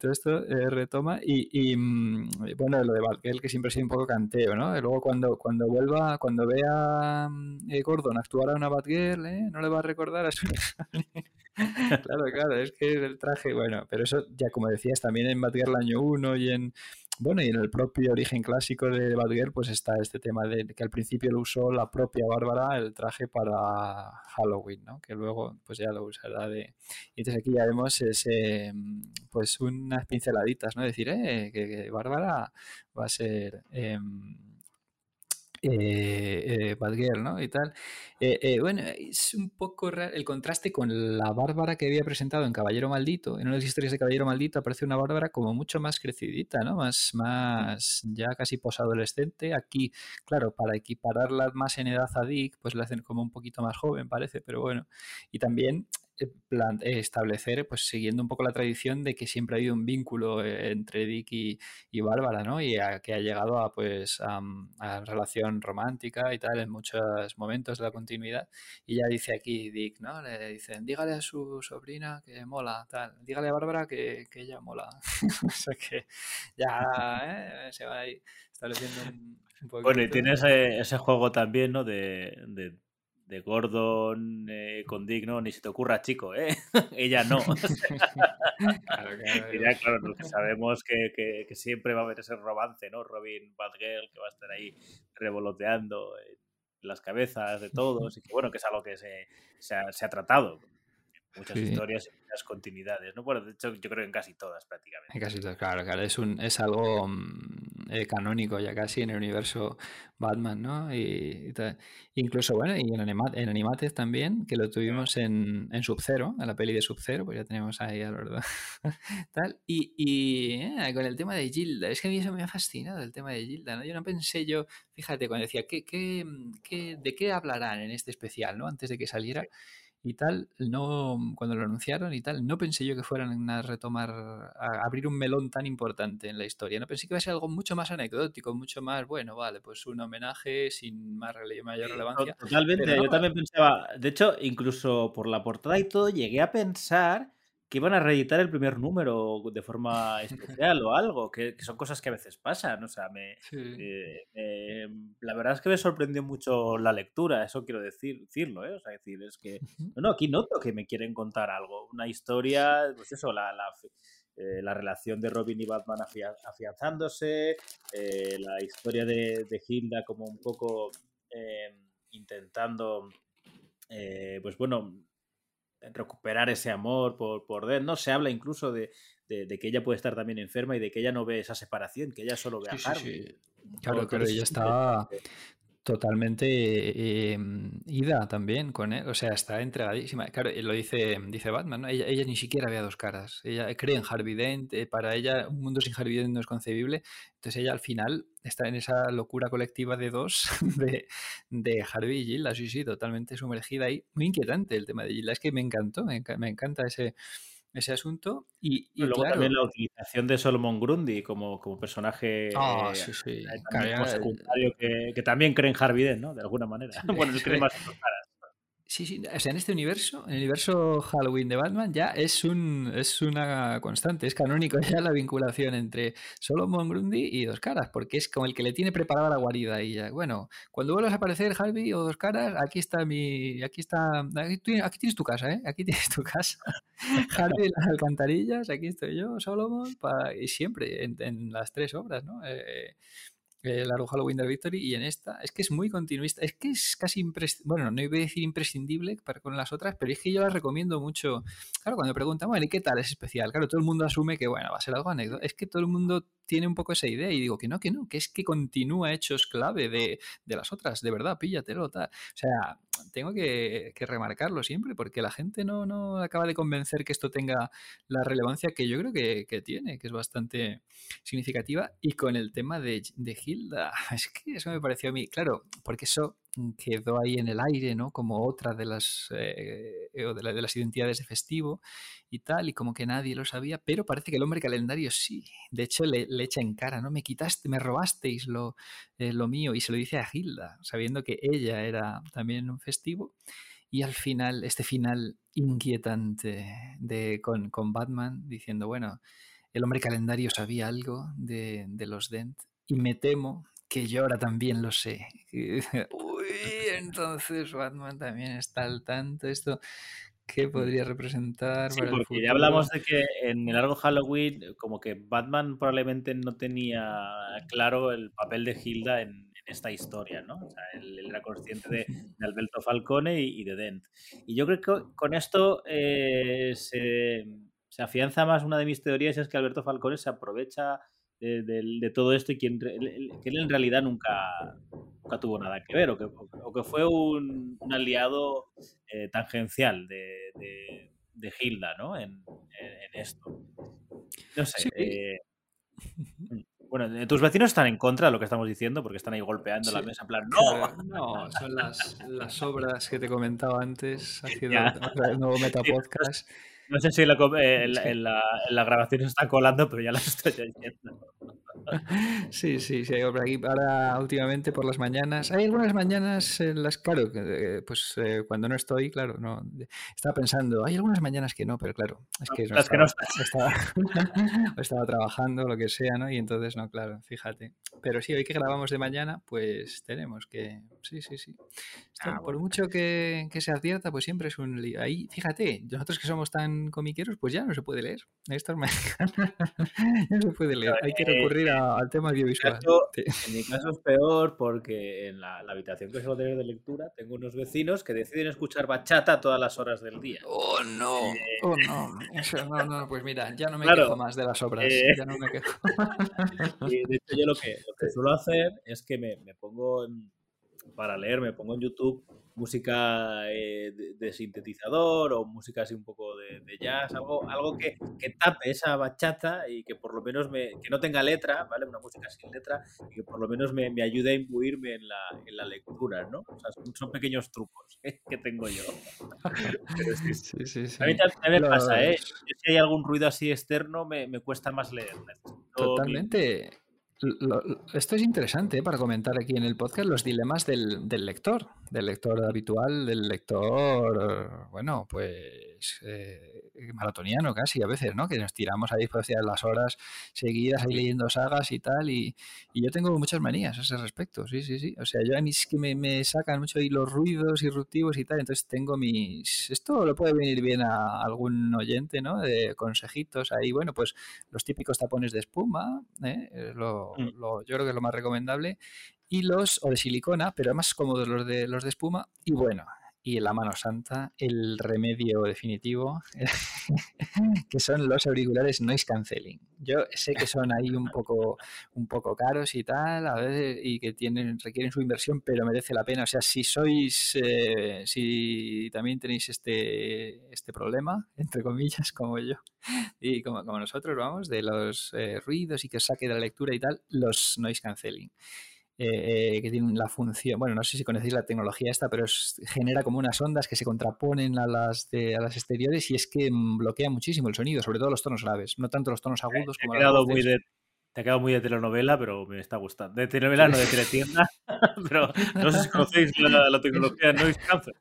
todo esto eh, retoma y, mm, bueno, lo de Valkel que siempre ha sido un poco canteo, ¿no? Y luego cuando, cuando vuelva, cuando vea mm, eh, Gordon actuar a una Batgirl, ¿eh? No le va a recordar a su... *laughs* claro, claro, es que el traje, bueno, pero eso ya como decías, también en Batgirl año 1 y en bueno, y en el propio origen clásico de Batgirl, pues está este tema de que al principio lo usó la propia Bárbara el traje para Halloween, ¿no? Que luego pues ya lo usará de... Y entonces aquí ya vemos ese, pues unas pinceladitas, ¿no? Decir, eh, que, Bárbara va a ser... Em, eh, eh ¿no? Y tal. Eh, eh, bueno, es un poco raro el contraste con la Bárbara que había presentado en Caballero Maldito. En una de las historias de Caballero Maldito aparece una Bárbara como mucho más crecidita, ¿no? Más, más ya casi posadolescente. Aquí, claro, para equipararla más en edad a Dick, pues la hacen como un poquito más joven, parece, pero bueno. Y también plan, establecer, pues siguiendo un poco la tradición de que siempre ha habido un vínculo eh, entre Dick y, Bárbara, ¿no? Y que ha llegado a, pues, a, relación romántica y tal en muchos momentos de la continuidad. Y ya dice aquí Dick, ¿no? Le dicen, dígale a su sobrina que mola, tal. Dígale a Bárbara que, ella mola. o sea que ya ¿eh? se va ahí estableciendo un, poco. Bueno, y tienes ese, juego también, ¿no? de de Gordon eh, con Dick, no, ni se te ocurra, chico, ¿eh? *laughs* Ella no. *laughs* claro, claro, sabemos que, siempre va a haber ese romance, ¿no? Robin Batgirl, que va a estar ahí revoloteando en las cabezas de todos, y que bueno, que es algo que se, se, ha, se ha tratado muchas historias y muchas continuidades, ¿no? Bueno, de hecho, yo creo que en casi todas prácticamente. En casi todas, claro, claro, es, un, es algo mm, eh, canónico ya casi en el universo Batman, ¿no? Y, incluso, bueno, y en, en Animated también, que lo tuvimos en, en Sub-Zero, en la peli de Sub-Zero, pues ya tenemos ahí a verdad. *laughs* Tal, y, y eh, con el tema de Gilda, es que a mí eso me ha fascinado el tema de Gilda, ¿no? Yo no pensé yo, fíjate, cuando decía, ¿qué, qué, qué, ¿de qué hablarán en este especial, ¿no? Antes de que saliera y tal, no cuando lo anunciaron y tal, no pensé yo que fueran a retomar, a abrir un melón tan importante en la historia. No pensé que iba a ser algo mucho más anecdótico, mucho más, bueno, vale, pues un homenaje sin más mayor relevancia. Totalmente, yo también pensaba, de hecho, incluso por la portada y todo, llegué a pensar que iban a reeditar el primer número de forma especial o algo, que, son cosas que a veces pasan. O sea, me, *laughs* eh, la verdad es que me sorprendió mucho la lectura, eso quiero decir, decirlo, ¿eh? O sea, decir, es que, no, no, aquí noto que me quieren contar algo, una historia, pues eso, la, la, eh, la relación de Robin y Batman afianzándose, eh, la historia de, de, Hilda como un poco intentando, pues bueno, recuperar ese amor por, por ¿no? Se habla incluso de, de, que ella puede estar también enferma y de que ella no ve esa separación, que ella solo ve a Harvey. Claro, claro, ella está totalmente em, ida también con él, o sea, está entregadísima. Claro, lo dice, dice Batman, ¿no? ella, ella, ni siquiera ve a dos caras. Ella cree en Harvey Dent, eh, para ella un mundo sin Harvey Dent no es concebible. Entonces ella al final está en esa locura colectiva de dos *laughs* de, de Harvey y Gilda, sí, sí, totalmente sumergida ahí. Muy inquietante el tema de Gilda, es que me encantó, me, me encanta ese ese asunto. Y, luego también la utilización de Solomon Grundy como, como personaje ah, sí, sí. secundario que, que, también cree en Harvey Dent, ¿no? De alguna manera. *laughs* bueno, es cree más en Sí, sí, o sea, en este universo, en el universo Halloween de Batman, ya es un es una constante, es canónico *laughs* ya la vinculación entre Solomon Grundy y Dos Caras, porque es como el que le tiene preparada la guarida y ya, bueno, cuando vuelvas a aparecer Harvey o Dos Caras, aquí está mi, aquí está, aquí, tienes tu casa, ¿eh? Aquí tienes tu casa. *laughs* Harvey las alcantarillas, aquí estoy yo, Solomon, y siempre en, las tres obras, ¿no? Eh, eh, la de Victory y en esta es que es muy continuista. Es que es casi imprescindible. Bueno, no iba a decir imprescindible para con las otras, pero es que yo las recomiendo mucho. Claro, cuando preguntan, bueno, ¿y qué tal es especial? Claro, todo el mundo asume que, bueno, va a ser algo anécdota. Es que todo el mundo tiene un poco esa idea y digo que no, que no, que es que continúa hechos clave de, de las otras. De verdad, píllatelo, tal. O sea, tengo que, que, remarcarlo siempre porque la gente no, no acaba de convencer que esto tenga la relevancia que yo creo que, que tiene, que es bastante significativa. Y con el tema de, de Hilda, *laughs* es que eso me pareció a mí, claro, porque eso quedó ahí en el aire, ¿no? Como otra de las, eh, de, la, de, las identidades de festivo y tal, y como que nadie lo sabía, pero parece que el hombre calendario sí. De hecho, le, le echa en cara, ¿no? Me quitaste, me robasteis lo, eh, lo mío, y se lo dice a Hilda, sabiendo que ella era también un festivo. Y al final, este final inquietante de, con, con Batman, diciendo, bueno, el hombre calendario sabía algo de, de los Dent, y me temo que yo ahora también lo sé. *laughs* Uy, *laughs* entonces Batman también está al tanto. Esto, ¿qué podría representar? Sí, porque ya hablamos de que en el largo Halloween, como que Batman probablemente no tenía claro el papel de Hilda en, en esta historia, ¿no? O sea, él, él era consciente de, *laughs* de, Alberto Falcone y, y, de Dent. Y yo creo que con esto eh, se, se afianza más una de mis teorías, es que Alberto Falcone se aprovecha de, de, de, todo esto y que, que él en realidad nunca, nunca tuvo nada que ver o que, o que fue un, un aliado eh, tangencial de, de, Hilda ¿no? en, en, esto. No sé. Sí. Eh, bueno, tus vecinos están en contra de lo que estamos diciendo porque están ahí golpeando sí. la mesa en plan, ¡no! No, son las, las obras que te comentaba antes *laughs* haciendo el nuevo *laughs* Metapodcast. No sé si la, eh, en, la, en, la, en, la, grabación se está colando, pero ya las *laughs* estoy oyendo. *laughs* Sí, sí, sí, por aquí. Ahora, últimamente, por las mañanas. Hay algunas mañanas en las, claro, pues eh, cuando no estoy, claro, no. Estaba pensando, hay algunas mañanas que no, pero claro, es que, no las estaba, que no estaba, *laughs* estaba, trabajando, lo que sea, ¿no? Y entonces, no, claro, fíjate. Pero sí, hoy que grabamos de mañana, pues tenemos que. Sí, sí, sí. Esto, ah, por mucho que, que, se advierta, pues siempre es un lío. Ahí, fíjate, nosotros que somos tan comiqueros, pues ya no se puede leer. Estas mañanas no se puede leer. Hay que recurrir a, al tema audiovisual. En mi caso es peor porque en la, la, habitación que suelo tener de lectura tengo unos vecinos que deciden escuchar bachata todas las horas del día. ¡Oh, no! Eh... ¡Oh, no! Eso, no, no, pues mira, ya no me claro, quejo más de las obras. Eh... Ya no me quejo. *laughs* y de hecho yo lo que, lo que suelo hacer es que me, me pongo en, para leer, me pongo en YouTube música eh, de, de, sintetizador o música así un poco de, de jazz, algo, algo que, que, tape esa bachata y que por lo menos me, que no tenga letra, ¿vale? Una música sin letra y que por lo menos me, me ayude a imbuirme en la, en la lectura, ¿no? O sea, son, son pequeños trucos ¿eh? *laughs* que tengo yo. sí, sí, sí, sí, A mí también me pasa, ¿eh? Si hay algún ruido así externo, me, me cuesta más leer. Totalmente. Esto es interesante ¿eh? para comentar aquí en el podcast los dilemas del, del, lector, del lector habitual, del lector, bueno, pues eh, maratoniano casi a veces, ¿no? Que nos tiramos ahí por las horas seguidas ahí leyendo sagas y tal, y, y, yo tengo muchas manías a ese respecto, sí, sí, sí. O sea, yo a mí es que me, me sacan mucho ahí los ruidos irruptivos y tal, entonces tengo mis... Esto lo puede venir bien a algún oyente, ¿no? De consejitos ahí, bueno, pues los típicos tapones de espuma, ¿eh? Lo, Mm. lo, yo creo que es lo más recomendable. Y los, o de silicona, pero más cómodos los de, los de espuma. Y bueno, y la mano santa, el remedio definitivo, *laughs* que son los auriculares noise cancelling. Yo sé que son ahí un poco, un poco caros y tal, a veces, y que tienen, requieren su inversión, pero merece la pena. O sea, si sois, eh, si también tenéis este, este problema, entre comillas, como yo, y como, como nosotros, vamos, de los eh, ruidos y que os saque de la lectura y tal, los noise cancelling. Eh, eh, que tienen la función, bueno, no sé si conocéis la tecnología esta, pero es, genera como unas ondas que se contraponen a las, de, a las exteriores y es que bloquea muchísimo el sonido, sobre todo los tonos graves, no tanto los tonos agudos como las voces. Muy de, te ha quedado muy de telenovela, pero me está gustando. De telenovela, no de teletienda, *laughs* pero no sé si conocéis la, la tecnología Noise Cancel.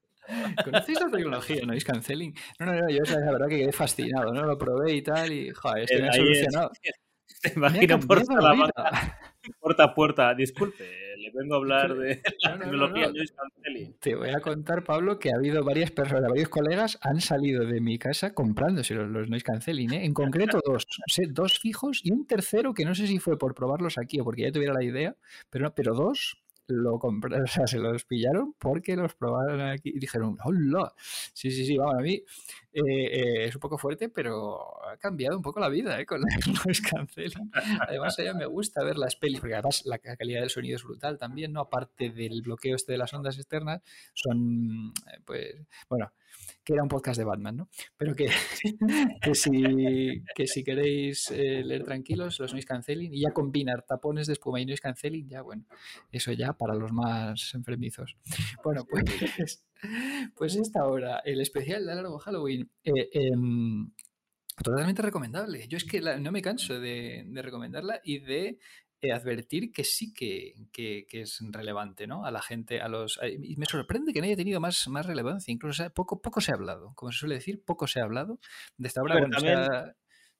¿Conocéis la tecnología Noise Canceling? No, no, no, yo la verdad que quedé fascinado, ¿no? Lo probé y tal y, joder, es que me ha solucionado. Es, te imagino por Salamanca puerta a puerta. Disculpe, le vengo a *laughs* hablar de la No, no, *laughs* no, tecnología no. cancelling. Te voy a contar, Pablo, que ha habido varias personas, varios colegas han salido de mi casa comprándose los, los noise cancelling, ¿eh? En concreto *laughs* dos, dos fijos y un tercero que no sé si fue por probarlos aquí o porque ya tuviera la idea, pero, no, pero dos lo compraron, *laughs* o sea, se los pillaron porque los probaron aquí y dijeron, ¡hola! Sí, sí, sí, vamos, a mí eh, eh, es un poco fuerte, pero ha cambiado un poco la vida ¿eh? con *laughs* cancelling. Además, a mí me gusta ver las pelis, porque además la ca- calidad del sonido es brutal también, ¿no? Aparte del bloqueo este de las ondas externas, son, eh, pues, bueno, que era un podcast de Batman, ¿no? Pero que, *laughs* *laughs* que, si, que si queréis eh, leer tranquilos, los noise cancelling y ya combinar tapones de espuma y noise cancelling, ya, bueno, eso ya para los más enfermizos. Bueno, pues, *laughs* pues esta hora, el especial de largo Halloween. eh, em, Totalmente recomendable. Yo es que la- no me canso de, de recomendarla y de eh, advertir que sí que, que- que es relevante, ¿no? A la gente, a los. Y me sorprende que no haya tenido más, más relevancia. Incluso poco, poco se ha hablado. Como se suele decir, poco se ha hablado de esta obra. Bueno, también-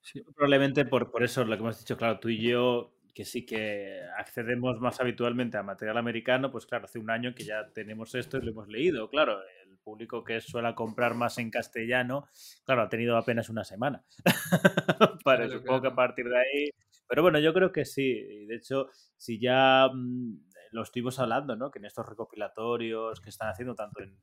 sí. Probablemente por, por eso lo que hemos dicho, claro, tú y yo, que sí que accedemos más habitualmente a material americano, pues claro, hace un año que ya tenemos esto y lo hemos leído. Claro, el público que suele comprar más en castellano, claro, ha tenido apenas una semana. *laughs* Para, Claro, supongo que a partir de ahí. Pero bueno, yo creo que sí. De hecho, si ya mm, lo estuvimos hablando, ¿no? Que en estos recopilatorios que están haciendo tanto en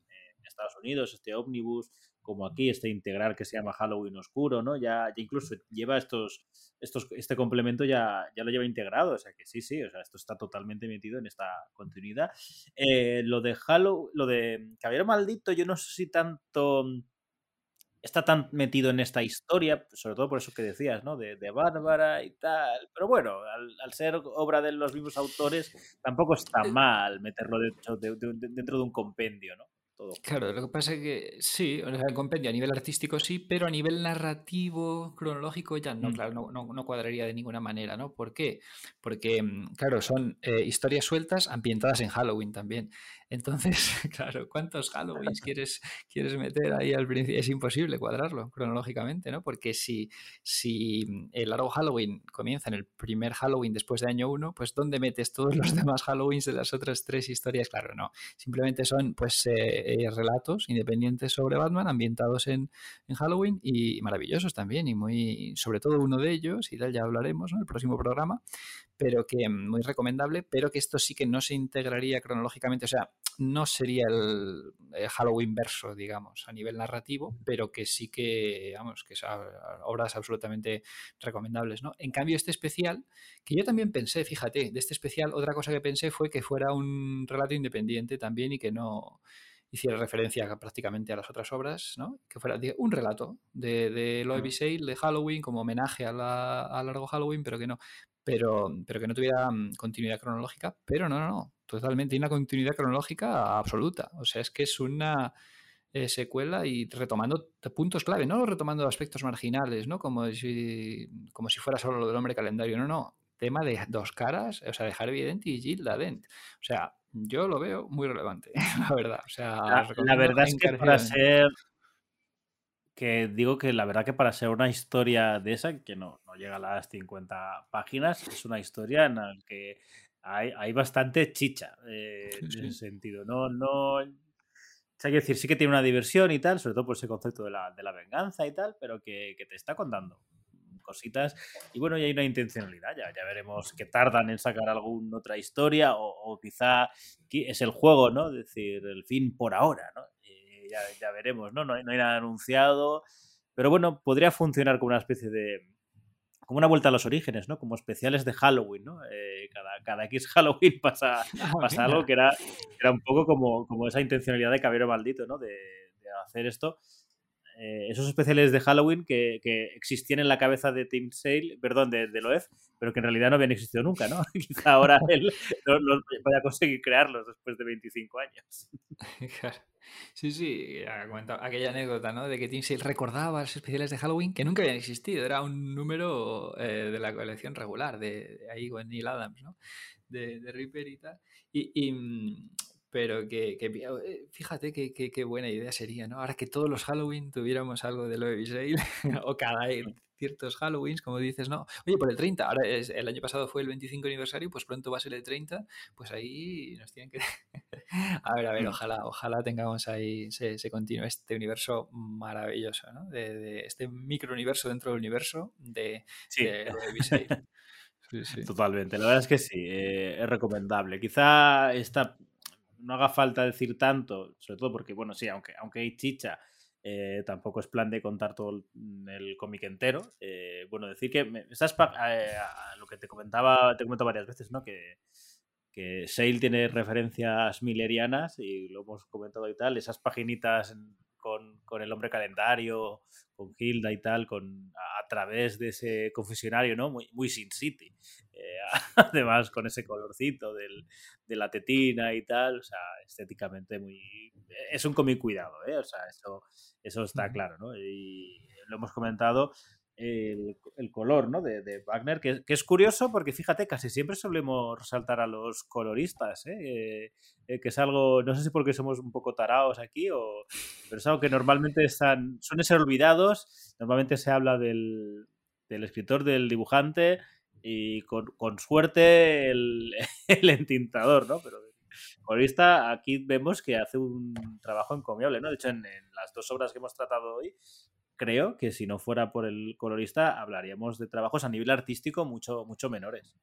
Estados Unidos, este Omnibus, como aquí, este integral que se llama Halloween Oscuro, ¿no? Ya, ya incluso lleva estos, estos, este complemento ya, ya lo lleva integrado, o sea que sí, sí, o sea, esto está totalmente metido en esta continuidad. Eh, lo de Halloween, lo de Caballero Maldito, yo no sé si tanto está tan metido en esta historia, sobre todo por eso que decías, ¿no? De, de Bárbara y tal. Pero bueno, al, al ser obra de los mismos autores, tampoco está mal meterlo dentro de, de- de- dentro de un compendio, ¿no? Todo. Claro, lo que pasa es que sí, o sea, el compendio a nivel artístico sí, pero a nivel narrativo, cronológico ya no, Mm. claro, no, no- no cuadraría de ninguna manera, ¿no? ¿Por qué? Porque, mm, claro, son eh, historias sueltas ambientadas en Halloween también. Entonces, *laughs* claro, ¿cuántos Halloweens quieres, quieres meter ahí al principio? Es imposible cuadrarlo cronológicamente, ¿no? Porque si, si mm, el largo Halloween comienza en el primer Halloween después de año 1, pues ¿dónde metes todos los *laughs* demás Halloweens de las otras tres historias? Claro, no. Simplemente son pues eh, eh, relatos independientes sobre Batman ambientados en, en Halloween y maravillosos también y muy, sobre todo uno de ellos, y tal ya hablaremos en el próximo programa, pero que mm, muy recomendable, pero que esto sí que no se integraría cronológicamente, o sea, no sería el, eh, Halloween verso, digamos, a nivel narrativo, pero que sí que, vamos, que son obras absolutamente recomendables, ¿no? En cambio, este especial, que yo también pensé, fíjate, de este especial, otra cosa que pensé fue que fuera un relato independiente también y que no hiciera referencia prácticamente a las otras obras, ¿no? Que fuera un relato de, de Loeb y Sale, de Halloween, como homenaje a, la, a largo Halloween, pero que no, pero, pero que no tuviera mm, continuidad cronológica, pero no, no, no, totalmente, hay una continuidad cronológica absoluta, o sea, es que es una eh, secuela y retomando puntos clave, no retomando aspectos marginales, ¿no? Como si, como si fuera solo lo del hombre calendario, no, no, tema de dos caras, o sea, de Harvey Dent y Gilda Dent, o sea, yo lo veo muy relevante, *laughs* la verdad, o sea, La, verdad es que para ser. Que digo que la verdad que para ser una historia de esa, que no, no llega a las 50 páginas, es una historia en la que hay, hay bastante chicha eh, en Sí. ese sentido. No, no. O sea, quiero decir, sí que tiene una diversión y tal, sobre todo por ese concepto de la, de la venganza y tal, pero que, que te está contando cositas. Y bueno, y hay una intencionalidad, ya, ya veremos que tardan en sacar alguna otra historia o, o quizá qui- es el juego, ¿no? Es decir, el fin por ahora, ¿no? Ya, ya veremos, ¿no? No hay, no hay nada anunciado, pero bueno, podría funcionar como una especie de... como una vuelta a los orígenes, ¿no? Como especiales de Halloween, ¿no? Eh, cada, cada X *laughs* Halloween pasa, *laughs* Ah, pasa algo que era, era un poco como, como esa intencionalidad de Caballero Maldito, ¿no? De, de hacer esto. Eh, esos especiales de Halloween que, que existían en la cabeza de Tim Sale, perdón, de, de Loeb, pero que en realidad no habían existido nunca, ¿no? *laughs* Quizá ahora *laughs* él no, no vaya a conseguir crearlos después de 25 años. *laughs* Claro. Sí, sí, aquella anécdota, ¿no? De que Tim Sale recordaba los especiales de Halloween que nunca habían existido. Era un número eh, de la colección regular, de, de ahí con Neil Adams, ¿no? De, de Reaper y tal. Y, y, mm, pero que, que, eh, fíjate que, que, que buena idea sería, ¿no? Ahora que todos los Halloween tuviéramos algo de Loeb y Sale, o cada ciertos Halloweens, como dices, no. Oye, por el 30, ahora es, el año pasado fue el 25 aniversario, pues pronto va a ser el 30, pues ahí nos tienen que... *laughs* a ver, a ver, mm. ojalá, ojalá tengamos ahí, se, se continúe este universo maravilloso, ¿no? De, este microuniverso dentro del universo de, *laughs* sí. Totalmente, la verdad es que sí, eh, es recomendable. Quizá esta no haga falta decir tanto, sobre todo porque, bueno, sí, aunque, aunque hay chicha, eh, tampoco es plan de contar todo el, mm, cómic entero. Eh, bueno, decir que lo que te comentaba, te comentado varias veces, ¿no? Que, que Sale tiene referencias millerianas y lo hemos comentado y tal, esas paginitas con, con, el hombre calendario, con Hilda y tal, con, a, través de ese confesionario, ¿no? Muy, muy Sin City. Eh, *laughs* además, con ese colorcito del, de la tetina y tal, o sea, estéticamente muy... Es un cómic cuidado, ¿eh? O sea, eso, eso está claro, ¿no? Y lo hemos comentado, el, color ¿no? de, Wagner, que, es curioso porque fíjate, casi siempre solemos resaltar a los coloristas, ¿eh? Eh, que es algo, no sé si porque somos un poco tarados aquí, o, pero es algo que normalmente están, suelen ser olvidados, normalmente se habla del, del escritor, del dibujante y con, con suerte el, *laughs* el, entintador, ¿no? Pero colorista aquí vemos que hace un trabajo encomiable, ¿no? De hecho, en, en las dos obras que hemos tratado hoy, creo que si no fuera por el colorista, hablaríamos de trabajos a nivel artístico mucho, mucho menores.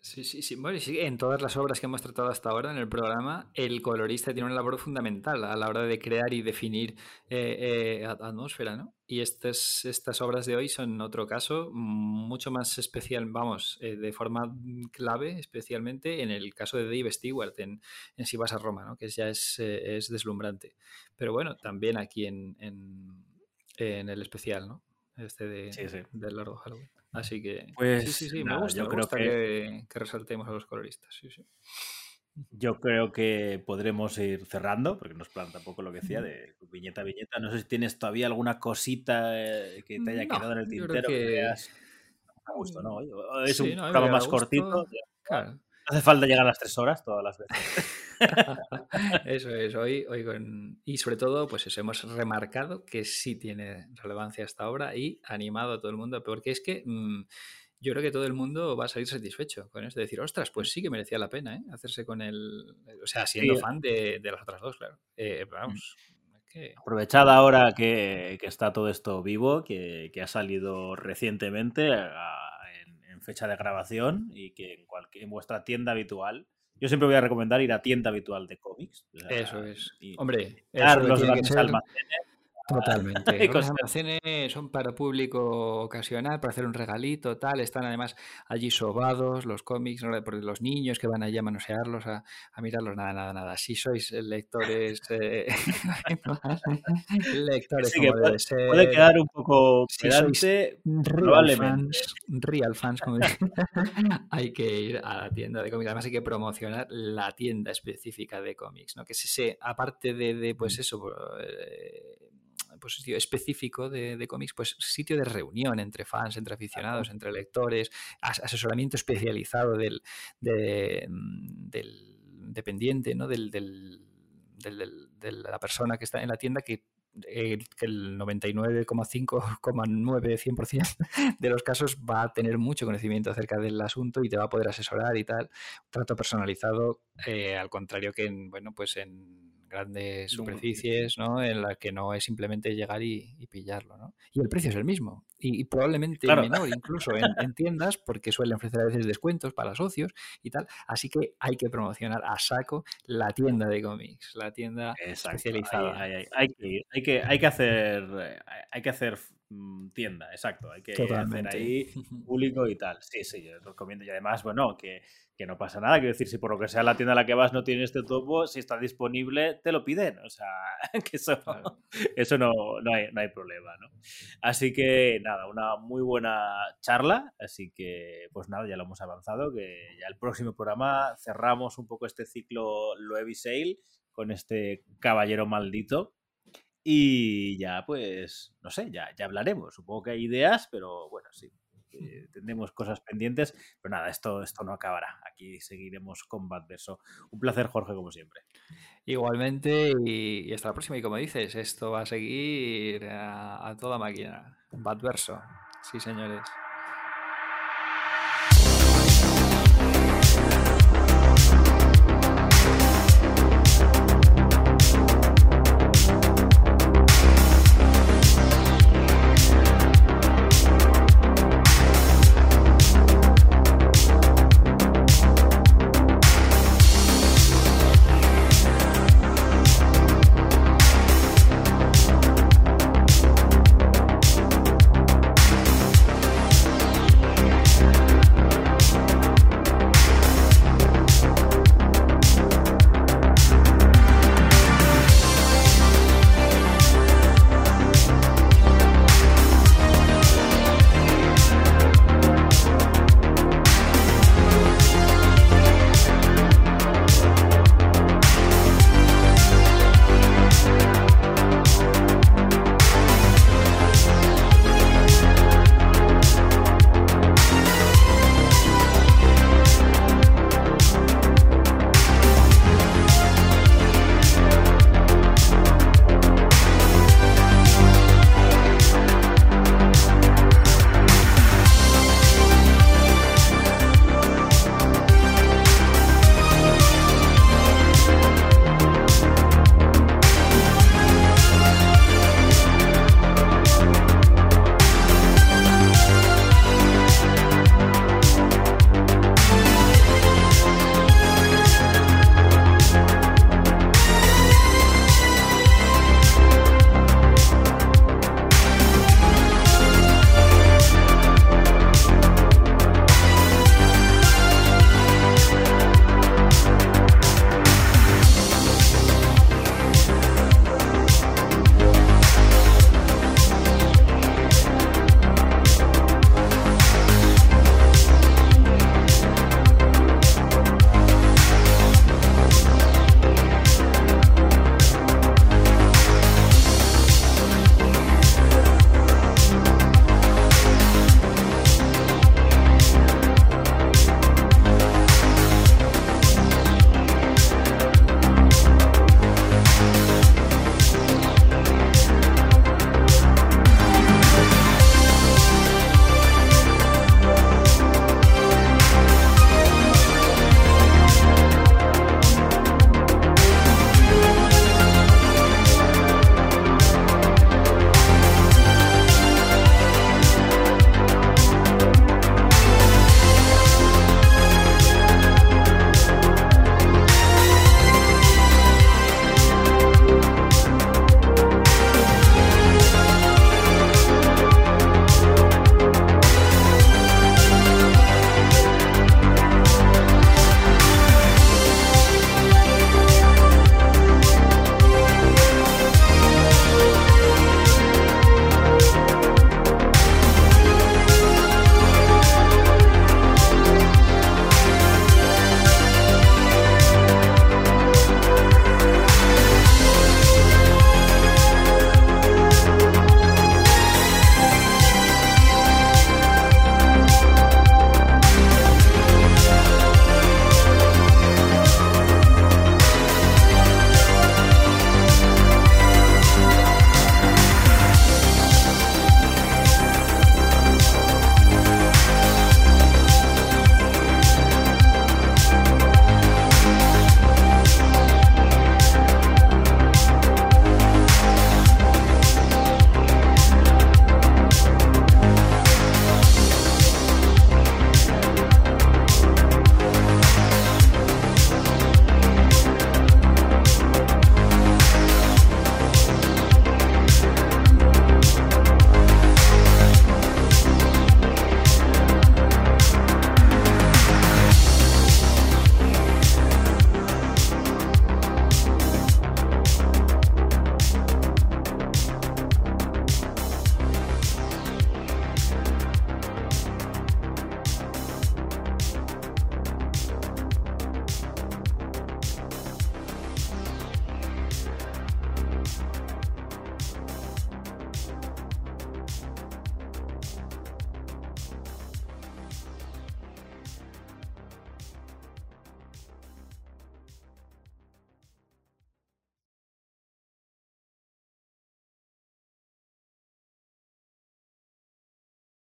Sí, sí, sí. Bueno, sí, en todas las obras que hemos tratado hasta ahora en el programa, el colorista tiene una labor fundamental a la hora de crear y definir eh, eh, atmósfera, ¿no? Y estas, estas obras de hoy son otro caso mucho más especial, vamos, eh, de forma clave, especialmente en el caso de Dave Stewart en, en Si vas a Roma, ¿no? Que ya es, es deslumbrante. Pero bueno, también aquí en en el especial, ¿no? Este de, sí, sí. del Lord Halloween. Así que pues, sí, sí, sí, me gusta, yo creo que... que... resaltemos a los coloristas. Sí, sí. Yo creo que podremos ir cerrando, porque nos plan tampoco lo que decía de viñeta a viñeta. No sé si tienes todavía alguna cosita eh, que te haya quedado en el tintero que... que. A gusto, ¿no? Es un programa más cortito. Claro. Hace falta llegar a las tres horas todas las veces. *laughs* eso es, hoy, hoy con... Y sobre todo, pues eso, hemos remarcado que sí tiene relevancia esta obra y animado a todo el mundo, porque es que mm, yo creo que todo el mundo va a salir satisfecho con esto, de decir, ostras, pues sí que merecía la pena ¿eh? hacerse con el... O sea, siendo fan de, las otras dos, claro. Eh, vamos. Aprovechada ahora que, está todo esto vivo, que, ha salido recientemente en, fecha de grabación y que en, cualquier, en vuestra tienda habitual yo siempre voy a recomendar ir a tienda habitual de cómics. eso es. Hombre, eso los grandes almacenes Totalmente. Los almacenes son para público ocasional, para hacer un regalito, tal. Están además allí sobados los cómics, ¿no? por los niños que van allí a manosearlos, a, a mirarlos. Nada, nada, nada. Si sois lectores, eh, *laughs* *laughs* lectores como puede, debe ser. Puede quedar un poco si pedante, real fans, real fans, como *laughs* hay que ir a la tienda de cómics. Además hay que promocionar la tienda específica de cómics, ¿no? Que es ese, aparte de, de pues mm. eso, eh, pues, específico de, cómics, pues sitio de reunión entre fans, entre aficionados, entre lectores, asesoramiento especializado del, mm, del dependiente, ¿no? Del, del, de la persona que está en la tienda que el, el *laughs* 99,5,9, de los casos va a tener mucho conocimiento acerca del asunto y te va a poder asesorar y tal. Trato personalizado, eh, al contrario que en, bueno, pues en grandes superficies, ¿no? En la que no es simplemente llegar y, pillarlo, ¿no? Y el precio es el mismo. Y, probablemente menor incluso en, tiendas, porque suelen ofrecer a veces descuentos para socios y tal. Así que hay que promocionar a saco la tienda de cómics, la tienda especializada. Hay, que, hay, que, hay que hacer hay que hacer tienda, exacto. Hay que hacer ahí *laughs* público y tal. Sí, sí, yo recomiendo. Y además, bueno, que que no pasa nada. Quiero decir, si por lo que sea la tienda a la que vas no tiene este topo, si está disponible, te lo piden. O sea, *laughs* que eso, *laughs* eso no, no, hay, no hay problema, ¿no? Así que nada, una muy buena charla. Así que, pues nada, ya lo hemos avanzado. Que ya el próximo programa cerramos un poco este ciclo Loevi Sale con este caballero maldito. Y ya, pues, no sé, ya, ya hablaremos. Supongo que hay ideas, pero bueno, sí, eh, tendremos cosas pendientes, pero nada, esto, esto no acabará. Aquí seguiremos con Badverso. Un placer, Jorge, como siempre. Igualmente, y, hasta la próxima. Y como dices, esto va a seguir a, toda máquina. Badverso. Sí, señores.